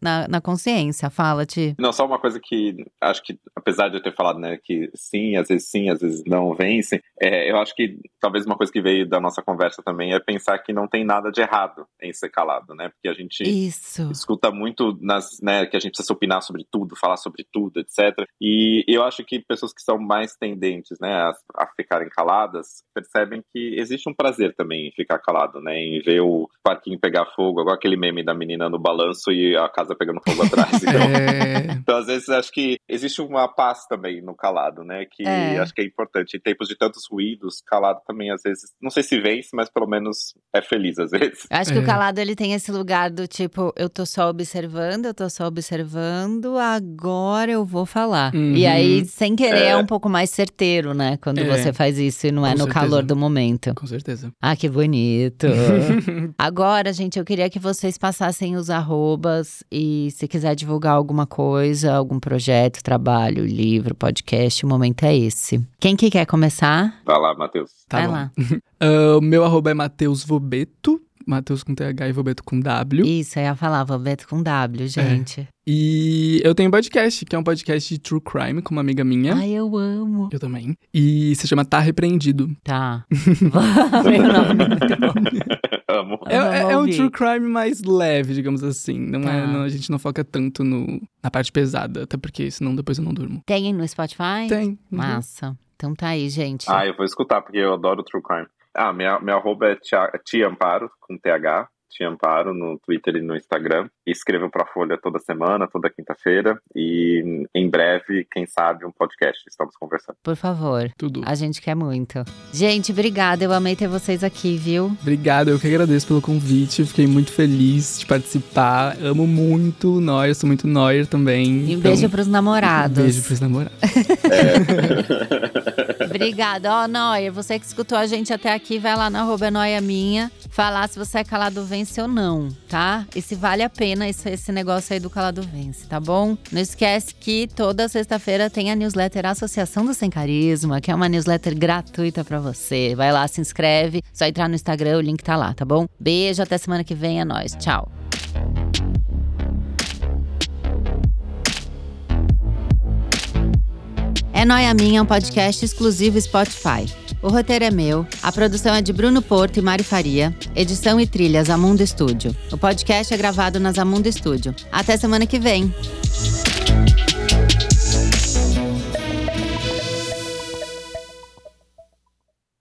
[SPEAKER 1] na, na consciência. Fala-te.
[SPEAKER 3] Não, só uma coisa que acho que, apesar de eu ter falado, né, que sim, às vezes sim, às vezes não vencem, é, eu acho que talvez uma coisa que veio da nossa conversa também é pensar que não tem nada de errado em ser calado, né? Porque a gente
[SPEAKER 1] Isso.
[SPEAKER 3] escuta muito nas, né, que a gente precisa opinar sobre tudo, falar sobre tudo, etc. E eu acho que pessoas que são mais tendentes, né, a, a ficarem caladas, percebem que existe um prazer também em ficar calado, né, em ver o parquinho pegar fogo, igual aquele meme da menina no balanço e a casa pegando fogo atrás. Então,
[SPEAKER 2] É,
[SPEAKER 3] então, às vezes, acho que existe uma paz também no calado, né? Que
[SPEAKER 1] É.
[SPEAKER 3] acho que é importante. Em tempos de tantos ruídos, calado também, às vezes, não sei se vence, mas pelo menos é feliz, às vezes.
[SPEAKER 1] Eu acho que
[SPEAKER 2] É.
[SPEAKER 1] o calado ele tem esse lugar do tipo, eu tô só observando, eu tô só observando, agora eu vou falar.
[SPEAKER 2] Uhum.
[SPEAKER 1] E aí, sem querer, é.
[SPEAKER 3] É.
[SPEAKER 1] um pouco mais certeiro, né? Quando
[SPEAKER 2] É.
[SPEAKER 1] você faz isso e não é
[SPEAKER 2] Com
[SPEAKER 1] no
[SPEAKER 2] certeza.
[SPEAKER 1] calor do momento.
[SPEAKER 2] Com certeza.
[SPEAKER 1] Ah, que bonito. Agora, gente, eu queria que vocês passassem os arrobas e se quiser divulgar alguma coisa, algum projeto, trabalho, livro, podcast, o momento é esse. Quem que quer começar?
[SPEAKER 3] Vai lá, Matheus.
[SPEAKER 2] Tá
[SPEAKER 1] Vai
[SPEAKER 2] bom.
[SPEAKER 1] lá.
[SPEAKER 2] Ah, O meu arroba é Matheus Vobeto. Matheus com TH e Vobeto com W.
[SPEAKER 1] Isso, eu ia falar, Valbeto com W, gente.
[SPEAKER 2] E eu tenho um podcast, que é um podcast de true crime com uma amiga minha.
[SPEAKER 1] Ai, eu amo.
[SPEAKER 2] Eu também. E se chama Tá Repreendido.
[SPEAKER 1] Tá. Meu nome é muito bom.
[SPEAKER 3] Amo.
[SPEAKER 2] É, é- é um true crime mais leve, digamos assim. Não é,
[SPEAKER 1] Tá.
[SPEAKER 2] não- a gente não foca tanto no, na parte pesada, até porque senão depois eu não durmo.
[SPEAKER 1] Tem no Spotify?
[SPEAKER 2] Tem. Uhum.
[SPEAKER 1] Massa. Então tá aí, gente.
[SPEAKER 3] Ah, eu vou escutar, porque eu adoro True Crime. Ah, minha, minha arroba é Tia, Tia Amparo, com TH. Tia Amparo no Twitter e no Instagram. Escrevo pra Folha toda semana, toda quinta-feira. E em breve, quem sabe, um podcast. Estamos conversando.
[SPEAKER 1] Por favor.
[SPEAKER 2] Tudo.
[SPEAKER 1] A gente quer muito. Gente, obrigada. Eu amei ter vocês aqui, viu?
[SPEAKER 2] Obrigado, eu que agradeço pelo convite. Fiquei muito feliz de participar. Amo muito Neuer, sou muito Neuer também.
[SPEAKER 1] E um
[SPEAKER 2] então,
[SPEAKER 1] beijo pros namorados.
[SPEAKER 2] Beijo pros namorados.
[SPEAKER 1] Obrigada. Ó, Noia, você que escutou a gente até aqui, vai lá na arroba Noia Minha, falar se você é calado vence ou não, tá? E se vale a pena esse, esse negócio aí do calado vence, tá bom? Não esquece que toda sexta-feira tem a newsletter Associação do Sem Carisma, que é uma newsletter gratuita pra você. Vai lá, se inscreve, só entrar no Instagram, o link tá lá, tá bom? Beijo, até semana que vem, é nóis. Tchau. É Noia Minha, é um podcast exclusivo Spotify. O roteiro é meu, a produção é de Bruno Porto e Mari Faria, edição e trilhas Amundo Estúdio. O podcast é gravado nas Amundo Estúdio. Até semana que vem!